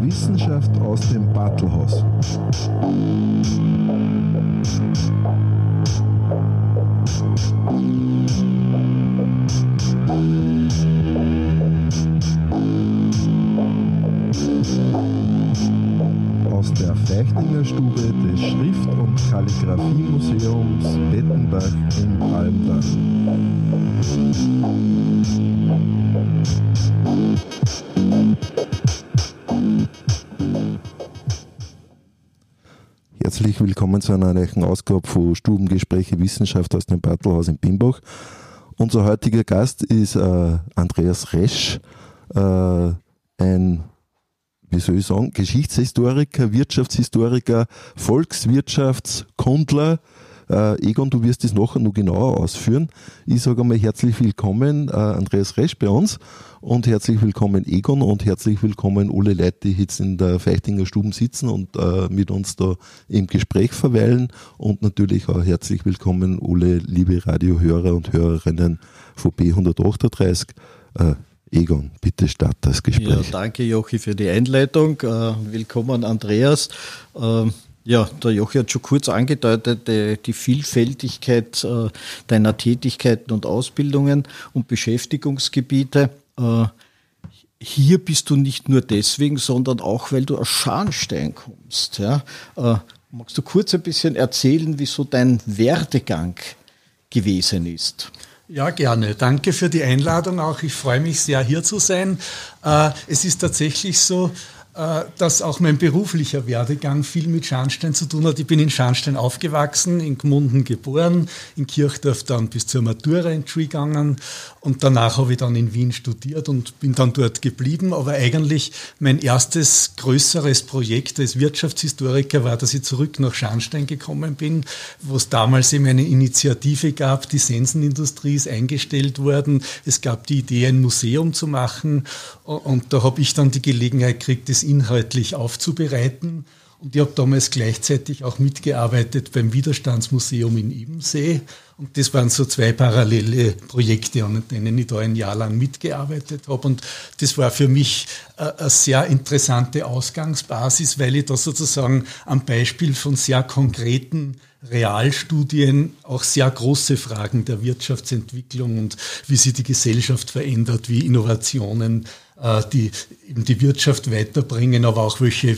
Wissenschaft aus dem Battlehaus. Aus der Feichtinger Stube des Schrift- und Kalligraphiemuseums Bettenbach in Almdach. Herzlich willkommen zu einer neuen Ausgabe von Stubengespräche Wissenschaft aus dem Battlehaus in Bimbach. Unser heutiger Gast ist äh, Andreas Resch, äh, ein, wie soll ich sagen, Geschichtshistoriker, Wirtschaftshistoriker, Volkswirtschaftskundler. Äh, Egon, du wirst das nachher noch genauer ausführen. Ich sage einmal herzlich willkommen, äh, Andreas Resch bei uns und herzlich willkommen Egon und herzlich willkommen alle Leute, die jetzt in der Feichtinger Stuben sitzen und äh, mit uns da im Gespräch verweilen und natürlich auch herzlich willkommen alle liebe Radiohörer und Hörerinnen von B138. Äh, Egon, bitte start das Gespräch. Ja, danke Jochi für die Einleitung. Äh, willkommen Andreas. Ja, der Jochi hat schon kurz angedeutet, die, die Vielfältigkeit äh, deiner Tätigkeiten und Ausbildungen und Beschäftigungsgebiete. Äh, hier bist du nicht nur deswegen, sondern auch, weil du aus Scharnstein kommst. Ja? Äh, magst du kurz ein bisschen erzählen, wieso dein Werdegang gewesen ist? Ja, gerne. Danke für die Einladung auch. Ich freue mich sehr, hier zu sein. Äh, es ist tatsächlich so, äh, dass auch mein beruflicher Werdegang viel mit Scharnstein zu tun hat. Ich bin in Scharnstein aufgewachsen, in Gmunden geboren, in Kirchdorf dann bis zur Matura in gegangen und danach habe ich dann in Wien studiert und bin dann dort geblieben. Aber eigentlich mein erstes größeres Projekt als Wirtschaftshistoriker war, dass ich zurück nach Scharnstein gekommen bin, wo es damals eben eine Initiative gab, die Sensenindustrie ist eingestellt worden. Es gab die Idee, ein Museum zu machen und da habe ich dann die Gelegenheit gekriegt, das inhaltlich aufzubereiten. Und ich habe damals gleichzeitig auch mitgearbeitet beim Widerstandsmuseum in Ebensee. Und das waren so zwei parallele Projekte, an denen ich da ein Jahr lang mitgearbeitet habe. Und das war für mich äh, eine sehr interessante Ausgangsbasis, weil ich da sozusagen am Beispiel von sehr konkreten Realstudien auch sehr große Fragen der Wirtschaftsentwicklung und wie sich die Gesellschaft verändert, wie Innovationen die eben die Wirtschaft weiterbringen, aber auch welche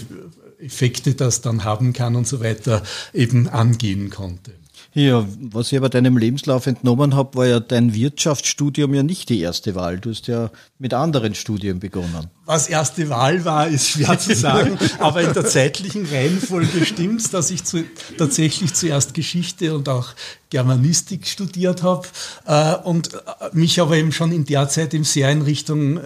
Effekte das dann haben kann und so weiter, eben angehen konnte. Ja, was ich aber deinem Lebenslauf entnommen habe, war ja dein Wirtschaftsstudium ja nicht die erste Wahl. Du hast ja mit anderen Studien begonnen. Was erste Wahl war, ist schwer zu sagen, aber in der zeitlichen Reihenfolge stimmt es, dass ich zu, tatsächlich zuerst Geschichte und auch Germanistik studiert habe äh, und mich aber eben schon in der Zeit eben sehr in Richtung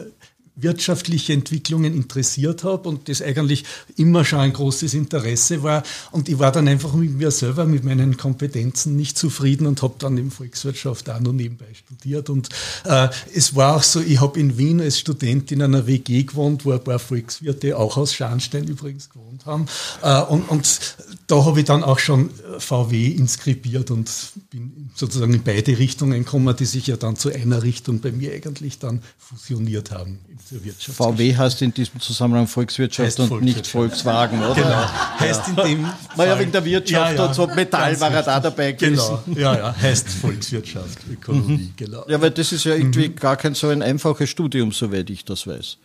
wirtschaftliche Entwicklungen interessiert habe und das eigentlich immer schon ein großes Interesse war. Und ich war dann einfach mit mir selber, mit meinen Kompetenzen nicht zufrieden und habe dann eben Volkswirtschaft auch noch nebenbei studiert. Und äh, es war auch so, ich habe in Wien als Student in einer WG gewohnt, wo ein paar Volkswirte, auch aus Scharnstein übrigens, gewohnt haben. Äh, und, und da habe ich dann auch schon VW inskribiert und bin sozusagen in beide Richtungen gekommen, die sich ja dann zu einer Richtung bei mir eigentlich dann fusioniert haben Wirtschaft. VW heißt in diesem Zusammenhang Volkswirtschaft heißt und Volkswirtschaft. nicht Volkswagen, oder? Genau. Heißt in dem Naja, wegen der Wirtschaft ja, ja. und so Metall war er da dabei gewesen. Genau, ja, ja, heißt Volkswirtschaft, Ökonomie, mhm. genau. Ja, weil das ist ja irgendwie mhm. gar kein so ein einfaches Studium, soweit ich das weiß.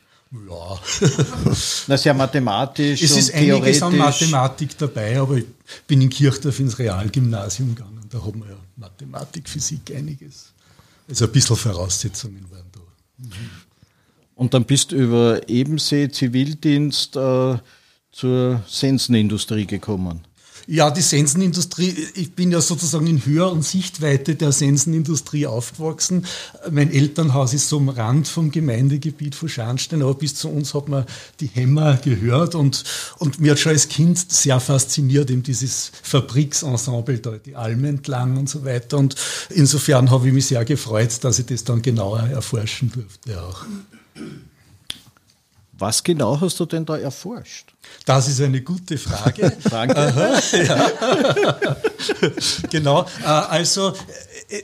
Ja. ist ja mathematisch. Es ist einiges an Mathematik dabei, aber ich bin in Kirchdorf ins Realgymnasium gegangen. Da haben wir ja Mathematik, Physik, einiges. Also ein bisschen Voraussetzungen waren da. Mhm. Und dann bist du über Ebensee Zivildienst äh, zur Sensenindustrie gekommen. Ja, die Sensenindustrie, ich bin ja sozusagen in höheren Sichtweite der Sensenindustrie aufgewachsen. Mein Elternhaus ist so am Rand vom Gemeindegebiet von Scharnstein, aber bis zu uns hat man die Hämmer gehört und, und mir hat schon als Kind sehr fasziniert eben dieses Fabriksensemble da, die Almen entlang und so weiter. Und insofern habe ich mich sehr gefreut, dass ich das dann genauer erforschen durfte auch. Was genau hast du denn da erforscht? Das ist eine gute Frage. Danke. ja. genau. Äh, also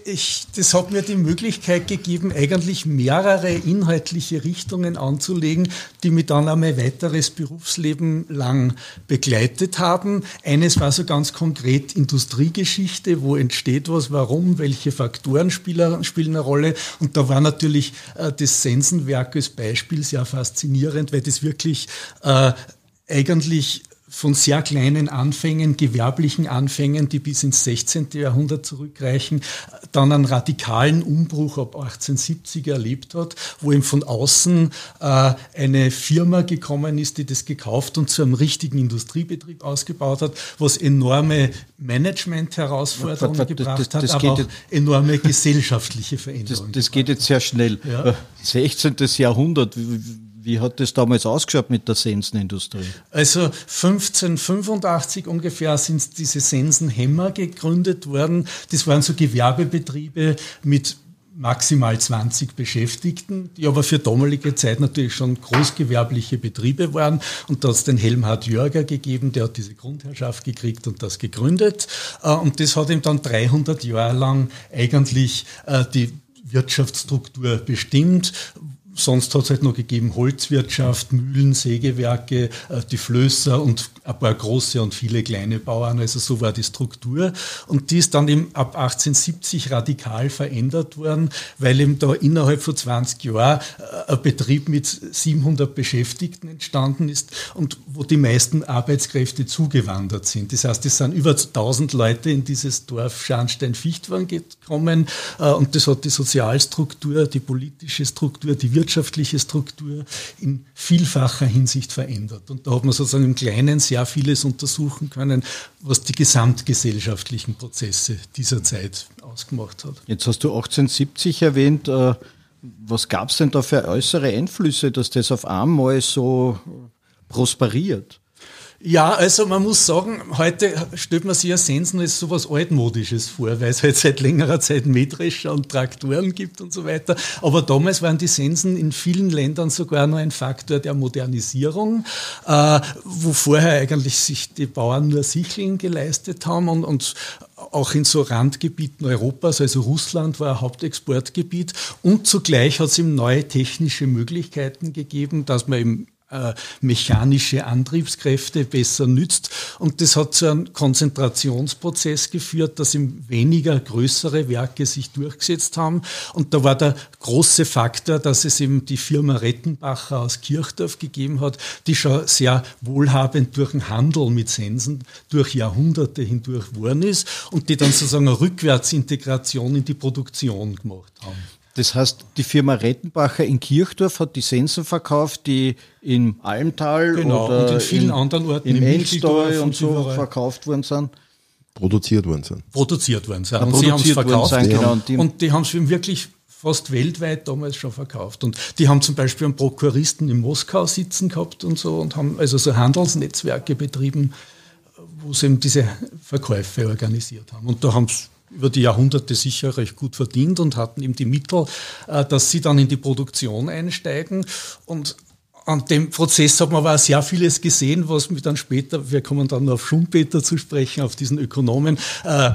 ich, das hat mir die Möglichkeit gegeben, eigentlich mehrere inhaltliche Richtungen anzulegen, die mich dann mein weiteres Berufsleben lang begleitet haben. Eines war so ganz konkret Industriegeschichte, wo entsteht was, warum, welche Faktoren spielen, spielen eine Rolle. Und da war natürlich äh, das Sensenwerk als Beispiel sehr faszinierend, weil das wirklich äh, eigentlich von sehr kleinen Anfängen, gewerblichen Anfängen, die bis ins 16. Jahrhundert zurückreichen, dann einen radikalen Umbruch ab 1870 erlebt hat, wo ihm von außen äh, eine Firma gekommen ist, die das gekauft und zu einem richtigen Industriebetrieb ausgebaut hat, was enorme Management-Herausforderungen ja, gebracht das, das, das hat, aber auch enorme gesellschaftliche Veränderungen. Das, geht jetzt sehr schnell. Ja. 16. Jahrhundert, wie hat das damals ausgeschaut mit der Sensenindustrie? Also 1585 ungefähr sind diese Sensenhämmer gegründet worden. Das waren so Gewerbebetriebe mit maximal 20 Beschäftigten, die aber für damalige Zeit natürlich schon großgewerbliche Betriebe waren. Und da hat es den Helmhard Jörger gegeben, der hat diese Grundherrschaft gekriegt und das gegründet. Äh, und das hat ihm dann 300 Jahre lang eigentlich äh, die Wirtschaftsstruktur bestimmt, Sonst hat es halt noch gegeben Holzwirtschaft, Mühlen, Sägewerke, äh, die Flößer und ein paar große und viele kleine Bauern. Also so war die Struktur. Und die ist dann eben ab 1870 radikal verändert worden, weil eben da innerhalb von 20 Jahren äh, ein Betrieb mit 700 Beschäftigten entstanden ist und wo die meisten Arbeitskräfte zugewandert sind. Das heißt, es sind über 1000 Leute in dieses Dorf Scharnstein-Fichtwang gekommen äh, und das hat die Sozialstruktur, die politische Struktur, die wirtschaftliche Struktur in vielfacher Hinsicht verändert. Und da hat man sozusagen im Kleinen sehr vieles untersuchen können, was die gesamtgesellschaftlichen Prozesse dieser Zeit ausgemacht hat. Jetzt hast du 1870 erwähnt. Äh, was gab es denn da für äußere Einflüsse, dass das auf einmal so prosperiert? Ja, also man muss sagen, heute stellt man sich ja Sensen als sowas Altmodisches vor, weil es halt seit längerer Zeit Mähdrescher und Traktoren gibt und so weiter. Aber damals waren die Sensen in vielen Ländern sogar noch ein Faktor der Modernisierung, äh, wo vorher eigentlich sich die Bauern nur Sicheln geleistet haben und, und auch in so Randgebieten Europas, also Russland war ein Hauptexportgebiet und zugleich hat es ihm neue technische Möglichkeiten gegeben, dass man im äh, mechanische Antriebskräfte besser nützt. Und das hat zu einem Konzentrationsprozess geführt, dass ihm weniger größere Werke sich durchgesetzt haben. Und da war der große Faktor, dass es eben die Firma Rettenbacher aus Kirchdorf gegeben hat, die schon sehr wohlhabend durch den Handel mit Sensen durch Jahrhunderte hindurch geworden ist und die dann sozusagen eine Rückwärtsintegration in die Produktion gemacht haben. Das heißt, die Firma Rettenbacher in Kirchdorf hat die Sensen verkauft, die im Almtal genau, oder und in vielen in, anderen Orten im Elstall und so überall. verkauft worden sind. Produziert worden sind. Produziert worden sind. Ja, und sie haben es verkauft. Sein, genau, und, die, und die haben es wirklich fast weltweit damals schon verkauft. Und die haben zum Beispiel einen Prokuristen in Moskau sitzen gehabt und so und haben also so Handelsnetzwerke betrieben, wo sie eben diese Verkäufe organisiert haben. Und da haben sie über die Jahrhunderte sicher recht gut verdient und hatten eben die Mittel, äh, dass sie dann in die Produktion einsteigen. Und an dem Prozess hat man aber auch sehr vieles gesehen, was wir dann später, wir kommen dann auf Schumpeter zu sprechen, auf diesen Ökonomen, äh,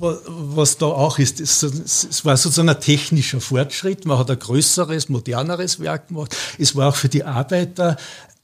was da auch ist. Es war sozusagen ein technischer Fortschritt. Man hat ein größeres, moderneres Werk gemacht. Es war auch für die Arbeiter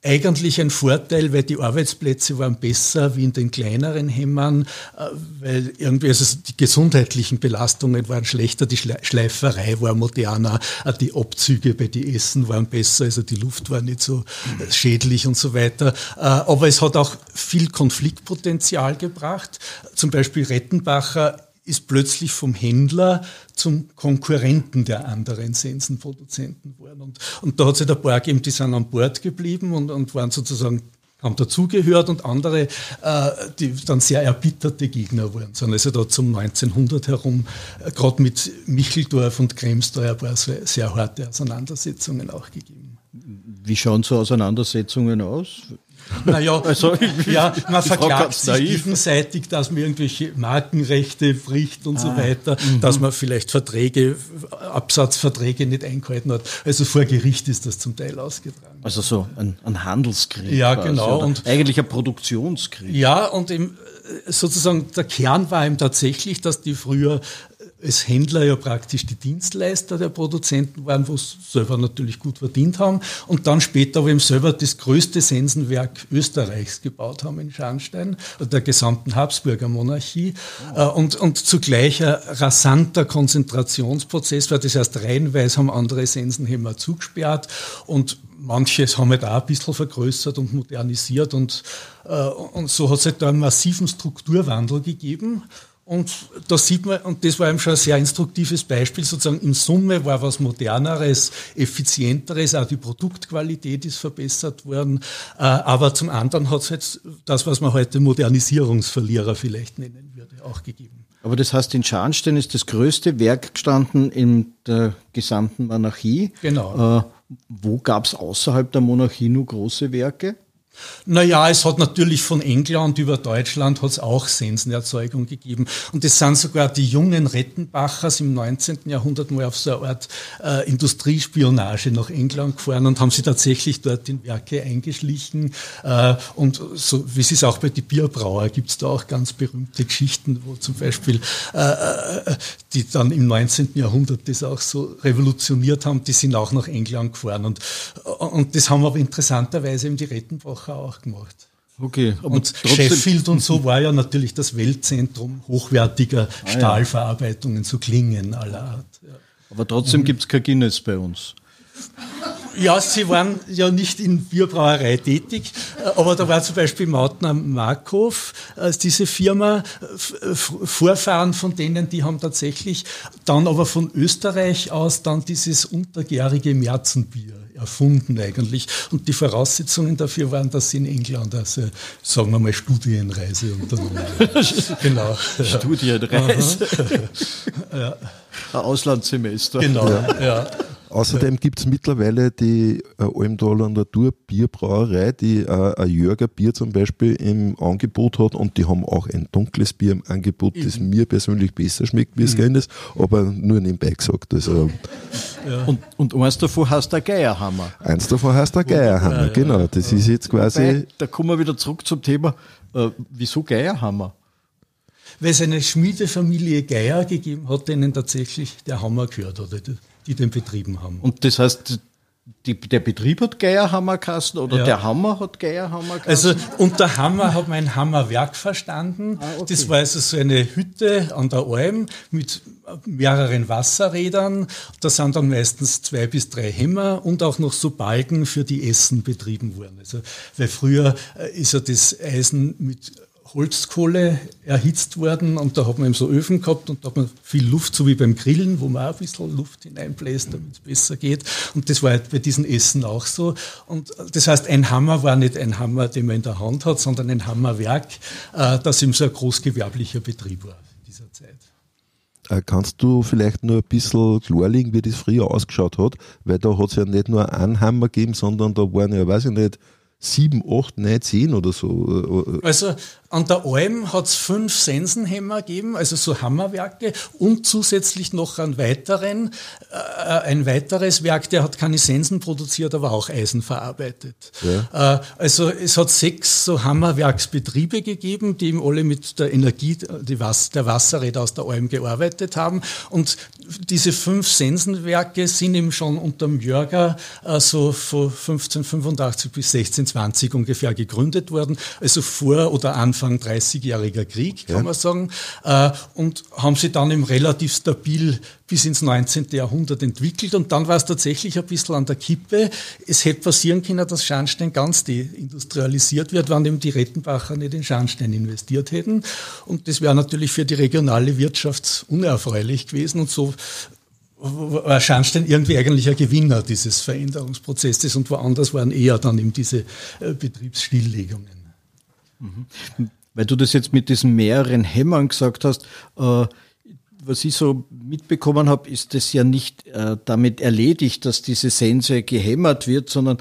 eigentlich ein Vorteil, weil die Arbeitsplätze waren besser wie in den kleineren Hämmern, äh, weil irgendwie also die gesundheitlichen Belastungen waren schlechter, die Schleiferei war moderner, äh, die Abzüge bei den Essen waren besser, also die Luft war nicht so äh, schädlich und so weiter. Aber es hat auch viel Konfliktpotenzial gebracht. Zum Beispiel Rettenbacher ist plötzlich vom Händler zum Konkurrenten der anderen Sensenproduzenten geworden. Und, und da hat sich der Bar gegeben, die sind an Bord geblieben und, und waren sozusagen haben dazugehört und andere, äh, die dann sehr erbitterte Gegner waren. Sind also da zum 1900 herum, äh, gerade mit Micheldorf und Kremsdorf, ein paar sehr, sehr harte Auseinandersetzungen auch gegeben. Wie schauen so Auseinandersetzungen aus? Naja, also, ja, man verklagt sich naiv. gegenseitig, dass man irgendwelche Markenrechte bricht und ah, so weiter, -hmm. dass man vielleicht Verträge, Absatzverträge nicht eingehalten hat. Also vor Gericht ist das zum Teil ausgetragen. Also so ein, ein Handelskrieg. Ja, genau. Und eigentlich ein Produktionskrieg. Ja, und im, sozusagen der Kern war ihm tatsächlich, dass die früher als Händler ja praktisch die Dienstleister der Produzenten waren, wo sie selber natürlich gut verdient haben und dann später aber eben selber das größte Sensenwerk Österreichs gebaut haben in Scharnstein, der gesamten Habsburger Monarchie oh. und, und zugleich ein rasanter Konzentrationsprozess war, das heißt reihenweise haben andere Sensenhämmer zugesperrt und manches haben wir halt da ein bisschen vergrößert und modernisiert und, äh, und so hat es halt da einen massiven Strukturwandel gegeben. Und da sieht man, und das war eben schon ein sehr instruktives Beispiel, sozusagen in Summe war was Moderneres, Effizienteres, auch die Produktqualität ist verbessert worden, äh, aber zum anderen hat es jetzt das, was man heute Modernisierungsverlierer vielleicht nennen würde, auch gegeben. Aber das heißt, in Scharnstein ist das größte Werk gestanden in der gesamten Monarchie. Genau. Äh, wo gab es außerhalb der Monarchie nur große Werke? Naja, es hat natürlich von England über Deutschland hat es auch Sensenerzeugung gegeben. Und es sind sogar die jungen Rettenbachers im 19. Jahrhundert mal auf so eine Art äh, Industriespionage nach England gefahren und haben sie tatsächlich dort in Werke eingeschlichen. Äh, und so wie es ist auch bei die Bierbrauer, gibt es da auch ganz berühmte Geschichten, wo zum Beispiel äh, äh, die dann im 19. Jahrhundert das auch so revolutioniert haben, die sind auch nach England gefahren. Und, und das haben aber interessanterweise eben die Rettenbacher Sache auch gemacht. Okay. und Sheffield und so war ja natürlich das Weltzentrum hochwertiger ah, Stahlverarbeitungen zu Klingen aller Art. Ja. Aber trotzdem mhm. gibt es kein Guinness bei uns. Ja, sie waren ja nicht in Bierbrauerei tätig, aber da war zum Beispiel Mautner Markov, als diese Firma, Vorfahren von denen, die haben tatsächlich dann aber von Österreich aus dann dieses untergärige Märzenbier erfunden eigentlich. Und die Voraussetzungen dafür waren, dass sie in England, also sagen wir mal, Studienreise unternommen Genau. Studienreise. ja. Ein Auslandssemester. Genau, ja. ja. Außerdem gibt es mittlerweile die äh, Almdaler Natur Bierbrauerei, die äh, ein Jörger Bier zum Beispiel im Angebot hat und die haben auch ein dunkles Bier im Angebot, das mhm. mir persönlich besser schmeckt wie es mhm. ist, aber nur nebenbei gesagt. Also, ja. und, und eins davon heißt der Geierhammer. Eins davon heißt der Geierhammer, ja, genau. Das ist jetzt quasi. Wobei, da kommen wir wieder zurück zum Thema, äh, wieso Geierhammer? Weil es eine Schmiedefamilie Geier gegeben hat, denen tatsächlich der Hammer gehört hat die den betrieben haben. Und das heißt, die, der Betrieb hat Geierhammerkasten oder ja. der Hammer hat Geierhammerkasten? Also unter Hammer hat man ein Hammerwerk verstanden. Ah, okay. Das war also so eine Hütte an der Alm mit mehreren Wasserrädern. Da sind dann meistens zwei bis drei Hämmer und auch noch so Balken für die Essen betrieben worden. Also, weil früher äh, ist ja das Eisen mit Holzkohle erhitzt worden und da hat man eben so Öfen gehabt und da hat man viel Luft, so wie beim Grillen, wo man auch ein bisschen Luft hineinbläst, damit es besser geht. Und das war halt bei diesen Essen auch so. Und das heißt, ein Hammer war nicht ein Hammer, den man in der Hand hat, sondern ein Hammerwerk, äh, das eben so ein großgewerblicher Betrieb war in dieser Zeit. Äh, kannst du vielleicht nur ein bisschen klarlegen, wie das früher ausgeschaut hat? Weil da hat es ja nicht nur einen Hammer gegeben, sondern da waren ja, weiß ich nicht, sieben, acht, neun, zehn oder so. Also an der Alm hat es fünf Sensenhämmer gegeben, also so Hammerwerke und zusätzlich noch einen weiteren, äh, ein weiteres Werk, der hat keine Sensen produziert, aber auch Eisen verarbeitet. Ja. Äh, also es hat sechs so Hammerwerksbetriebe gegeben, die eben alle mit der Energie die Was der Wasserräder aus der Alm gearbeitet haben. Und diese fünf Sensenwerke sind eben schon unter dem Jörger äh, so von 1585 bis 1620 ungefähr gegründet worden, also vor oder Anfang Anfang 30-jähriger Krieg, kann ja. man sagen, äh, und haben sie dann eben relativ stabil bis ins 19. Jahrhundert entwickelt. Und dann war es tatsächlich ein bisschen an der Kippe. Es hätte passieren können, dass Scharnstein ganz deindustrialisiert wird, wenn eben die Rettenbacher nicht in Scharnstein investiert hätten. Und das wäre natürlich für die regionale Wirtschaft unerfreulich gewesen. Und so war Scharnstein irgendwie eigentlich ein Gewinner dieses Veränderungsprozesses und woanders waren eher dann eben diese äh, Betriebsstilllegungen. Mhm. Weil du das jetzt mit diesen mehreren Hämmern gesagt hast, äh, was ich so mitbekommen habe, ist das ja nicht äh, damit erledigt, dass diese Sense gehämmert wird, sondern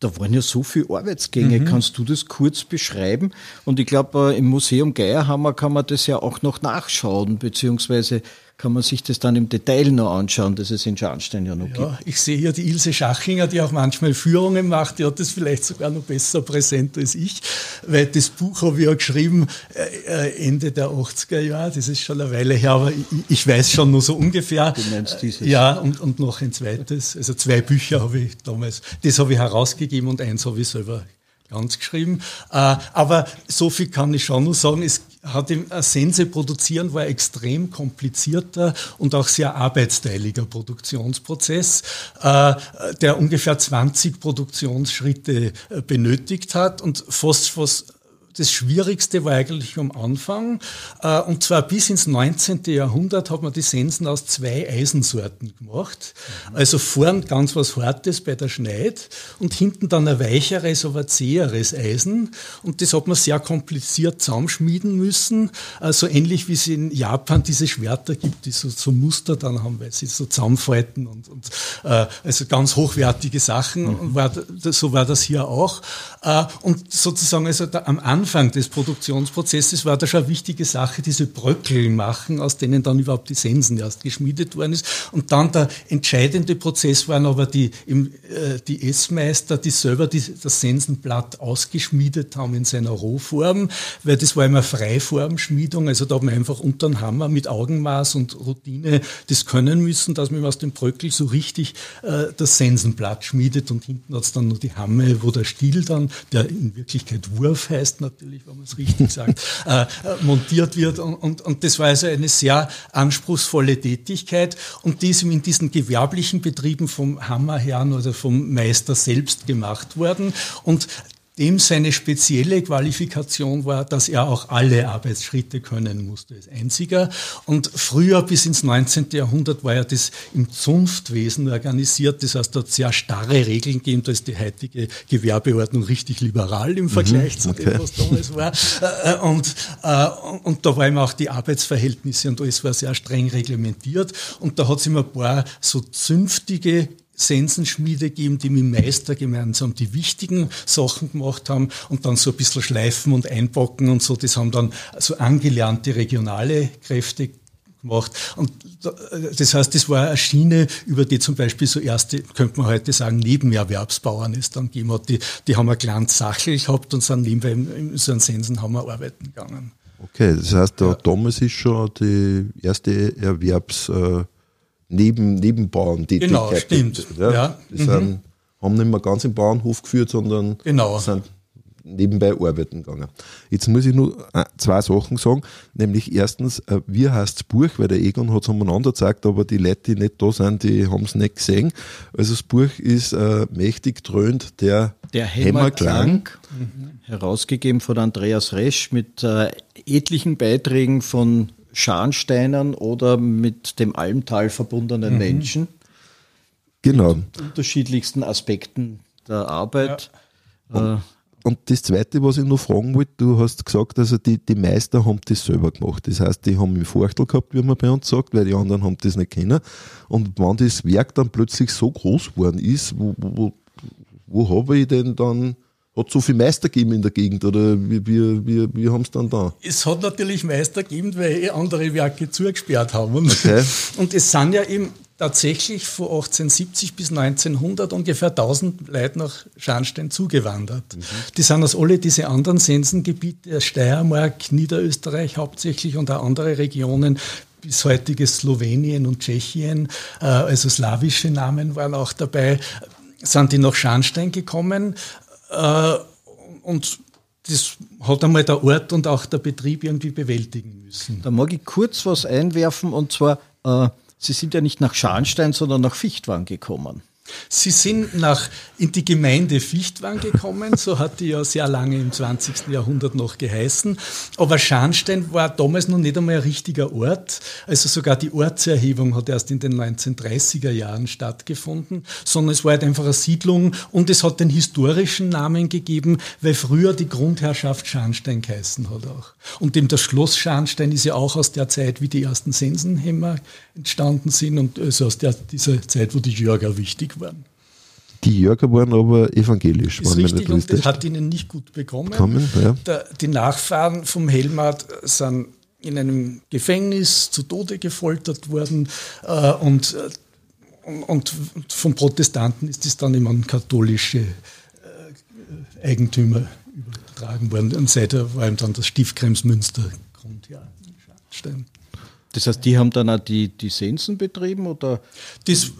da waren ja so viele Arbeitsgänge. Mhm. Kannst du das kurz beschreiben? Und ich glaube, äh, im Museum Geierhammer kann man das ja auch noch nachschauen, beziehungsweise kann man sich das dann im Detail noch anschauen, dass es in Scharnstein ja noch ja, gibt. Ich sehe hier die Ilse Schachinger, die auch manchmal Führungen macht, die hat das vielleicht sogar noch besser präsent als ich, weil das Buch habe ich ja geschrieben äh, äh Ende der 80er Jahre, das ist schon eine Weile her, aber ich, ich weiß schon nur so ungefähr. Du meinst dieses? Ja, und, und noch ein zweites, also zwei Bücher habe ich damals, das habe ich herausgegeben und eins habe ich selber ganz geschrieben. Äh, aber so viel kann ich schon nur sagen, es hat im Sense produzieren war ein extrem komplizierter und auch sehr arbeitsteiliger Produktionsprozess, äh, der ungefähr 20 Produktionsschritte äh, benötigt hat. Und fast, fast das Schwierigste war eigentlich am Anfang. Äh, und zwar bis ins 19. Jahrhundert hat man die Sensen aus zwei Eisensorten gemacht. Also vorn ganz was Hartes bei der Schneid und hinten dann ein weicheres, aber zäheres Eisen. Und das hat man sehr kompliziert zusammenschmieden müssen. Also ähnlich wie es in Japan diese Schwerter gibt, die so, so Muster dann haben, weil sie so zusammenfalten und, und äh, also ganz hochwertige Sachen. Mhm. War, so war das hier auch. Äh, und sozusagen also da, am Anfang Anfang des Produktionsprozesses war da schon eine wichtige Sache, diese Bröckel machen, aus denen dann überhaupt die Sensen erst geschmiedet worden ist. Und dann der entscheidende Prozess waren aber die, äh, die Essmeister, die selber die, das Sensenblatt ausgeschmiedet haben in seiner Rohform, weil das war immer Freiformschmiedung, also da hat man einfach unter den Hammer mit Augenmaß und Routine das können müssen, dass man aus dem Bröckel so richtig äh, das Sensenblatt schmiedet und hinten hat es dann nur die Hamme, wo der Stiel dann, der in Wirklichkeit Wurf heißt, natürlich, wenn man es richtig sagt, äh, montiert wird. Und, und, und das war also eine sehr anspruchsvolle Tätigkeit und die ist in diesen gewerblichen Betrieben vom Hammerherrn oder vom Meister selbst gemacht worden. Und dem seine spezielle Qualifikation war, dass er auch alle Arbeitsschritte können musste als einziger. Und früher bis ins 19. Jahrhundert war ja das im Zunftwesen organisiert. Das heißt, dort sehr starre Regeln gegeben. Da ist die heutige Gewerbeordnung richtig liberal im Vergleich mhm, zu dem, was damals war. Äh, äh, und, äh, und da waren auch die Arbeitsverhältnisse und alles war sehr streng reglementiert. Und da hat es immer ein paar so zünftige Sensenschmiede geben, die mit dem Meister gemeinsam die wichtigen Sachen gemacht haben und dann so ein bisschen schleifen und einpacken und so. Das haben dann so angelernte regionale Kräfte gemacht. Und das heißt, das war eine Schiene, über die zum Beispiel so erste, könnte man heute sagen, Nebenerwerbsbauern es dann gegeben hat. Die, die haben ein kleines Sachel gehabt und sind nebenbei in so einem Sensenhammer arbeiten gegangen. Okay, das heißt, da, ja. damals ist schon die erste Erwerbs- Neben, Nebenbauerntätigkeit. Genau, stimmt. Ja, ja. Die mhm. sind, haben nicht mehr ganz im Bauernhof geführt, sondern genau. sind nebenbei arbeiten gegangen. Jetzt muss ich nur äh, zwei Sachen sagen, nämlich erstens, äh, wie heißt das Buch, weil der Egon hat es umeinander gezeigt, aber die Leute, die nicht da sind, die haben es nicht gesehen. Also das Buch ist äh, mächtig dröhnt der, der Hämmerklang, mhm. herausgegeben von Andreas Resch mit äh, etlichen Beiträgen von Scharnsteinern oder mit dem Almtal verbundenen mhm. Menschen. Genau. Mit unterschiedlichsten Aspekten der Arbeit. Ja. Äh, und das Zweite, was ich noch fragen wollte, du hast gesagt, also die, die Meister haben das selber gemacht. Das heißt, die haben im Vorteil gehabt, wie man bei uns sagt, weil die anderen haben das nicht kennen. Und wenn das Werk dann plötzlich so groß geworden ist, wo, wo, wo habe ich denn dann hat so viele Meister gegeben in der Gegend oder wie, wie, wie, wie haben es dann da? Es hat natürlich Meister gegeben, weil eh andere Werke zugesperrt haben. Okay. Und es sind ja eben tatsächlich von 1870 bis 1900 ungefähr 1000 Leute nach Scharnstein zugewandert. Mhm. Die sind aus alle diese anderen Sensengebiete, Steiermark, Niederösterreich hauptsächlich und auch andere Regionen, bis heutiges Slowenien und Tschechien, äh, also slawische Namen waren auch dabei, sind die nach Scharnstein gekommen äh, und das hat einmal der Ort und auch der Betrieb irgendwie bewältigen müssen. Da mag ich kurz was einwerfen und zwar, äh, Sie sind ja nicht nach Scharnstein, sondern nach Fichtwang gekommen. Sie sind nach, in die Gemeinde Fichtwang gekommen, so hat die ja sehr lange im 20. Jahrhundert noch geheißen. Aber Scharnstein war damals noch nicht einmal ein richtiger Ort. Also sogar die Ortserhebung hat erst in den 1930er Jahren stattgefunden, sondern es war halt einfach eine Siedlung und es hat den historischen Namen gegeben, weil früher die Grundherrschaft Scharnstein geheißen hat auch. Und dem das Schloss Scharnstein ist ja auch aus der Zeit, wie die ersten Sensenhämmer entstanden sind und also aus der, dieser Zeit, wo die Jörger wichtig waren. Die Jörger waren aber evangelisch. Ist richtig, und das hat ihnen nicht gut bekommen. bekommen ja. Der, die Nachfahren vom Helmart sind in einem Gefängnis zu Tode gefoltert worden äh, und, äh, und von Protestanten ist es dann immer an katholische äh, Eigentümer übertragen worden. Und seither war ihm dann das Stiftkremsmünster Grundjahr in Schadstein. Das heißt, die haben dann auch die, die Sensen betrieben oder? Das,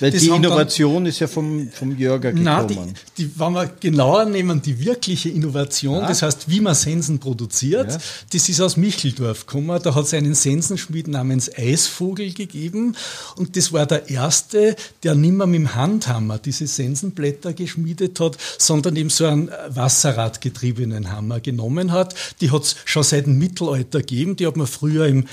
weil das die Innovation dann, ist ja vom, vom Jörger gekommen. Nein, die, die, wenn wir genauer nehmen, die wirkliche Innovation, ja. das heißt, wie man Sensen produziert, ja. das ist aus Micheldorf gekommen. Da hat es einen Sensenschmied namens Eisvogel gegeben und das war der erste, der nicht mehr mit dem Handhammer diese Sensenblätter geschmiedet hat, sondern eben so einen wasserradgetriebenen Hammer genommen hat. Die hat es schon seit dem Mittelalter gegeben, die hat man früher im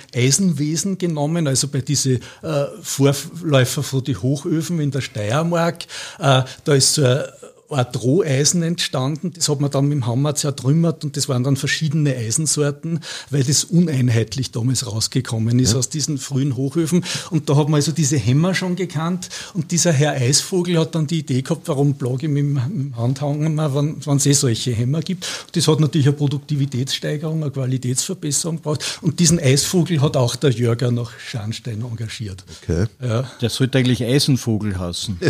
Eisenwesen genommen, also bei diese äh, Vorläufer von die Hochöfen in der Steiermark. Äh, da ist so ein Art Roheisen entstanden. Das hat man dann mit dem Hammer zertrümmert und das waren dann verschiedene Eisensorten, weil das uneinheitlich damals rausgekommen ist ja. aus diesen frühen Hochöfen. Und da hat man also diese Hämmer schon gekannt und dieser Herr Eisvogel hat dann die Idee gehabt, warum plage ich mit dem Handhammer, wenn es eh solche Hämmer gibt. Das hat natürlich eine Produktivitätssteigerung, eine Qualitätsverbesserung gebraucht und diesen Eisvogel hat auch der Jörger nach Scharnstein engagiert. Okay. Ja. Der sollte eigentlich Eisenvogel heißen.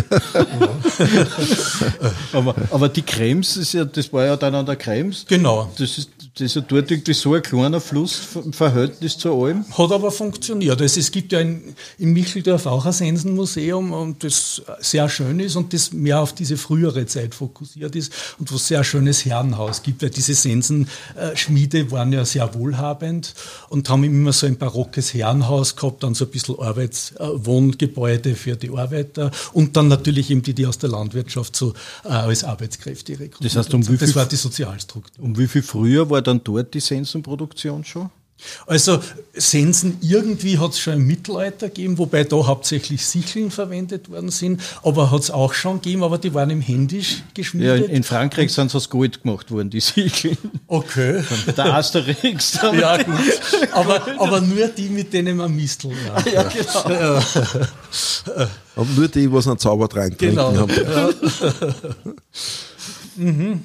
Ja. Aber, aber die Krems, ist ja, das war ja dann an der Krems. Genau. Das ist, das ist ja dort irgendwie so ein kleiner Fluss im Verhältnis zu allem. Hat aber funktioniert. Also es gibt ja in, in Micheldorf auch ein Sensenmuseum und das sehr schön ist und das mehr auf diese frühere Zeit fokussiert ist und wo es sehr schönes Herrenhaus gibt, weil diese Sensenschmiede waren ja sehr wohlhabend und haben immer so ein barockes Herrenhaus gehabt, dann so ein bisschen Arbeitswohngebäude für die Arbeiter und dann natürlich eben die, die aus der Landwirtschaft so äh, als Arbeitskräfte rekrutiert. Das heißt, um wie viel, das war die Sozialstruktur. Um wie viel früher war dann dort die Sensenproduktion schon? Also Sensen irgendwie hat es schon im Mittelalter gegeben, wobei da hauptsächlich Sicheln verwendet worden sind, aber hat es auch schon gegeben, aber die waren im Händisch geschmiedet. Ja, in Frankreich sind sie aus Gold gemacht worden, die Sicheln. Okay. Der Asterix. ja gut, aber, aber nur die, mit denen man Mistel ja. ja, genau. Ja. Aber nur die, was einen Zaubertrank genau. haben. Ja. mhm.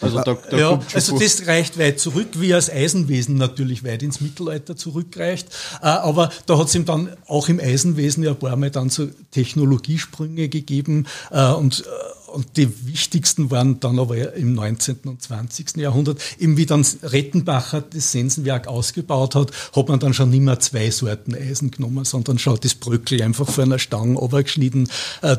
Also, da, da ja, also das reicht weit zurück, wie das Eisenwesen natürlich weit ins Mittelalter zurückreicht. Äh, aber da hat es ihm dann auch im Eisenwesen ja ein paar Mal dann so Technologiesprünge gegeben äh, und äh, und die wichtigsten waren dann aber im 19. und 20. Jahrhundert. Eben wie dann Rettenbacher das Sensenwerk ausgebaut hat, hat man dann schon nicht mehr zwei Sorten Eisen genommen, sondern schon das Bröckel einfach von einer Stange runtergeschnitten,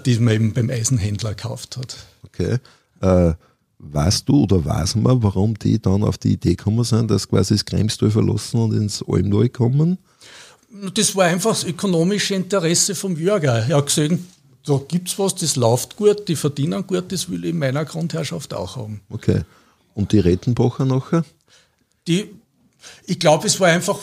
die man eben beim Eisenhändler gekauft hat. Okay. Äh Weißt du oder weiß man, warum die dann auf die Idee gekommen sind, dass quasi das Kremstal verlassen und ins Almneu kommen? Das war einfach das ökonomische Interesse vom Jürger. Er hat gesehen, da gibt es was, das läuft gut, die verdienen gut, das will ich in meiner Grundherrschaft auch haben. Okay. Und die Rettenbacher nachher? Die, ich glaube, es war einfach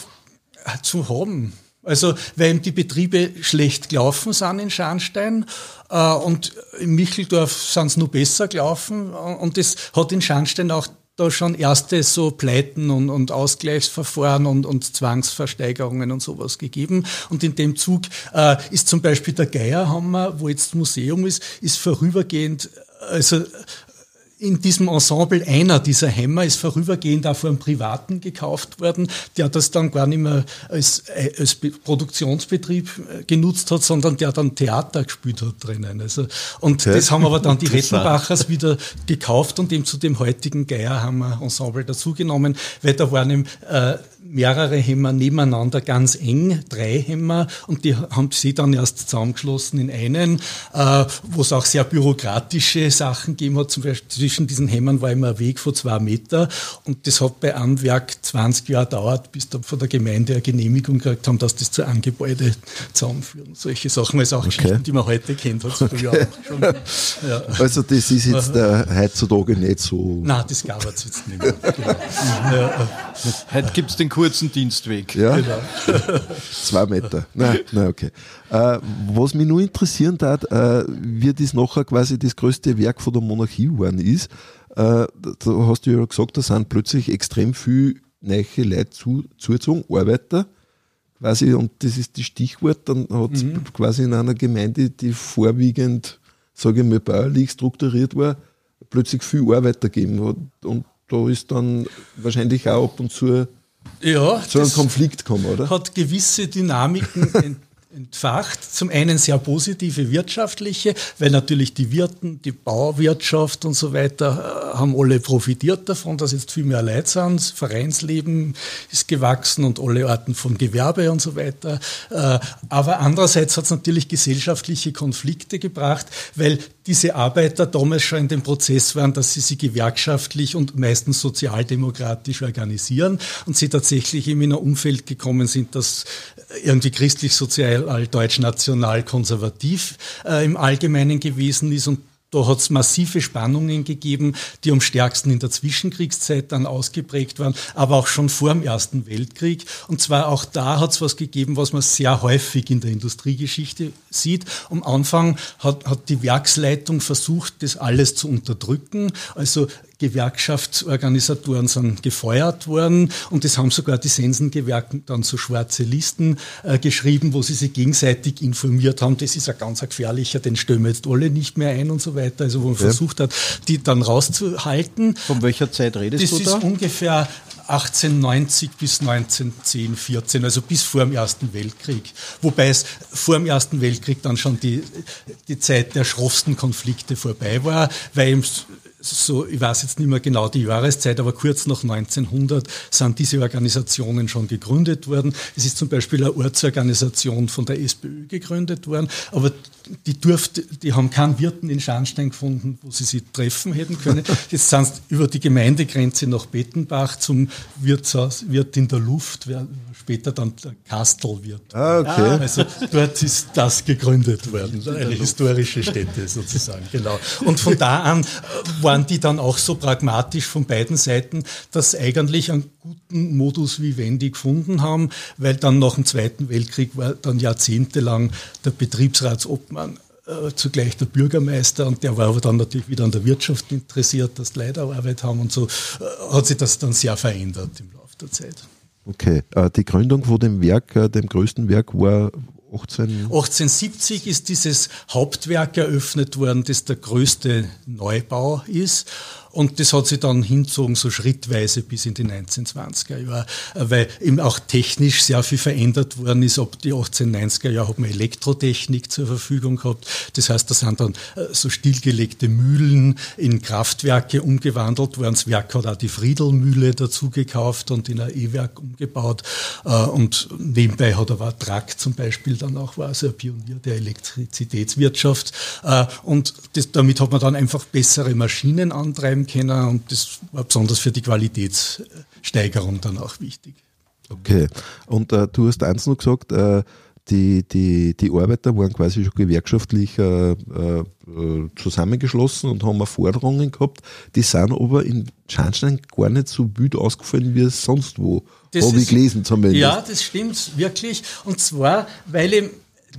zu haben. Also, weil die Betriebe schlecht gelaufen sind in Scharnstein äh, und in Micheldorf sind es nur besser gelaufen und das hat in Scharnstein auch da schon erste so Pleiten und, und Ausgleichsverfahren und, und Zwangsversteigerungen und sowas gegeben. Und in dem Zug äh, ist zum Beispiel der Geierhammer, wo jetzt Museum ist, ist vorübergehend also in diesem Ensemble einer dieser Hämmer ist vorübergehend auch von einem Privaten gekauft worden, der das dann gar nicht mehr als, als Produktionsbetrieb äh, genutzt hat, sondern der dann Theater gespielt hat drinnen. Also, und okay. das haben aber dann die Rettenbachers wieder gekauft und eben zu dem heutigen Geierhammer-Ensemble dazugenommen, weil da waren eben, äh, mehrere Hämmer nebeneinander ganz eng, drei Hämmer, und die haben sie dann erst zusammengeschlossen in einen, äh, wo es auch sehr bürokratische Sachen gegeben hat. Zum Beispiel zwischen diesen Hämmern war immer ein Weg von zwei Meter und das hat bei einem Werk 20 Jahre gedauert, bis da von der Gemeinde eine Genehmigung gekriegt haben, dass das zu einem Gebäude zusammenführen. Solche Sachen, es auch okay. Geschichten, die man heute kennt, hat okay. schon, ja. Also das ist jetzt äh, heutzutage nicht so... Nein, das gab es jetzt nicht mehr. Genau. ja. Heute gibt es den kurzen Dienstweg. Ja, genau. zwei Meter. Nein, nein okay. Äh, was mich nur interessieren hat, äh, wie das nachher quasi das größte Werk von der Monarchie geworden ist. Äh, da hast du ja gesagt, da sind plötzlich extrem viele neue Leute zu, zugezogen, Arbeiter quasi, und das ist das Stichwort, dann hat es mhm. quasi in einer Gemeinde, die vorwiegend, sage ich mal, bäuerlich strukturiert war, plötzlich viel Arbeiter gegeben. Und da ist dann wahrscheinlich auch ab und zu ja, zu einem Konflikt kommen, oder? Hat gewisse Dynamiken entfacht. Zum einen sehr positive wirtschaftliche, weil natürlich die Wirten, die Bauwirtschaft und so weiter äh, haben alle profitiert davon, dass jetzt viel mehr Leute sind. Das Vereinsleben ist gewachsen und alle Arten von Gewerbe und so weiter. Äh, aber andererseits hat es natürlich gesellschaftliche Konflikte gebracht, weil diese Arbeiter damals schon in dem Prozess waren, dass sie sich gewerkschaftlich und meistens sozialdemokratisch organisieren und sie tatsächlich in ein Umfeld gekommen sind, das irgendwie christlich-sozial, deutsch-national konservativ äh, im Allgemeinen gewesen ist und da hat es massive Spannungen gegeben, die am stärksten in der Zwischenkriegszeit dann ausgeprägt waren, aber auch schon vor dem Ersten Weltkrieg. Und zwar auch da hat es was gegeben, was man sehr häufig in der Industriegeschichte sieht. Am Anfang hat, hat die Werksleitung versucht, das alles zu unterdrücken. Also Gewerkschaftsorganisatoren sind gefeuert worden und es haben sogar die Sensengewerke dann so schwarze Listen äh, geschrieben, wo sie sich gegenseitig informiert haben, das ist ein ganz gefährlicher, den wir jetzt alle nicht mehr ein und so weiter. Also wo man ja. versucht hat, die dann rauszuhalten. Von welcher Zeit redest das du da? Das ist ungefähr 1890 bis 1910, 14, also bis vor dem Ersten Weltkrieg. Wobei es vor dem Ersten Weltkrieg dann schon die, die Zeit der schroffsten Konflikte vorbei war, weil so, ich weiß jetzt nicht mehr genau die Jahreszeit, aber kurz nach 1900 sind diese Organisationen schon gegründet worden. Es ist zum Beispiel eine Ortsorganisation von der SPÖ gegründet worden, aber die durfte, die haben keinen Wirten in Scharnstein gefunden, wo sie sich treffen hätten können. Jetzt sind sie über die Gemeindegrenze nach Bettenbach zum Wirtshaus, Wirt in der Luft, später dann der Kastelwirt. Ah, okay. Also dort ist das gegründet worden, eine historische Stätte sozusagen, genau. Und von da an waren die dann auch so pragmatisch von beiden Seiten, dass eigentlich einen guten Modus vivendi gefunden haben, weil dann nach dem Zweiten Weltkrieg war dann jahrzehntelang der Betriebsratsobmann äh, zugleich der Bürgermeister und der war aber dann natürlich wieder an der Wirtschaft interessiert, dass Leute Arbeit haben und so äh, hat sich das dann sehr verändert im Laufe der Zeit. Okay, äh, die Gründung von dem Werk, äh, dem größten Werk, war 18 1870 ist dieses Hauptwerk eröffnet worden, das der größte Neubau ist. Und das hat sich dann hinzogen, so schrittweise bis in die 1920er Jahre, weil eben auch technisch sehr viel verändert worden ist. Ab die 1890er Jahre hat man Elektrotechnik zur Verfügung gehabt. Das heißt, da sind dann äh, so stillgelegte Mühlen in Kraftwerke umgewandelt worden. Das Werk hat auch die Friedelmühle dazu gekauft und in ein E-Werk umgebaut. Äh, und nebenbei hat aber Track zum Beispiel dann auch war also ein Pionier der Elektrizitätswirtschaft. Äh, und das, damit hat man dann einfach bessere Maschinen antreiben können und das war besonders für die Qualitätssteigerung dann auch wichtig. Okay, und äh, du hast eins noch gesagt, äh, die, die, die Arbeiter waren quasi schon gewerkschaftlich äh, äh, zusammengeschlossen und haben Forderungen gehabt. Die sind aber in Scharnstein gar nicht so wild ausgefallen wie es sonst wo. Habe ich gelesen zumindest. Ja, das stimmt wirklich. Und zwar, weil eben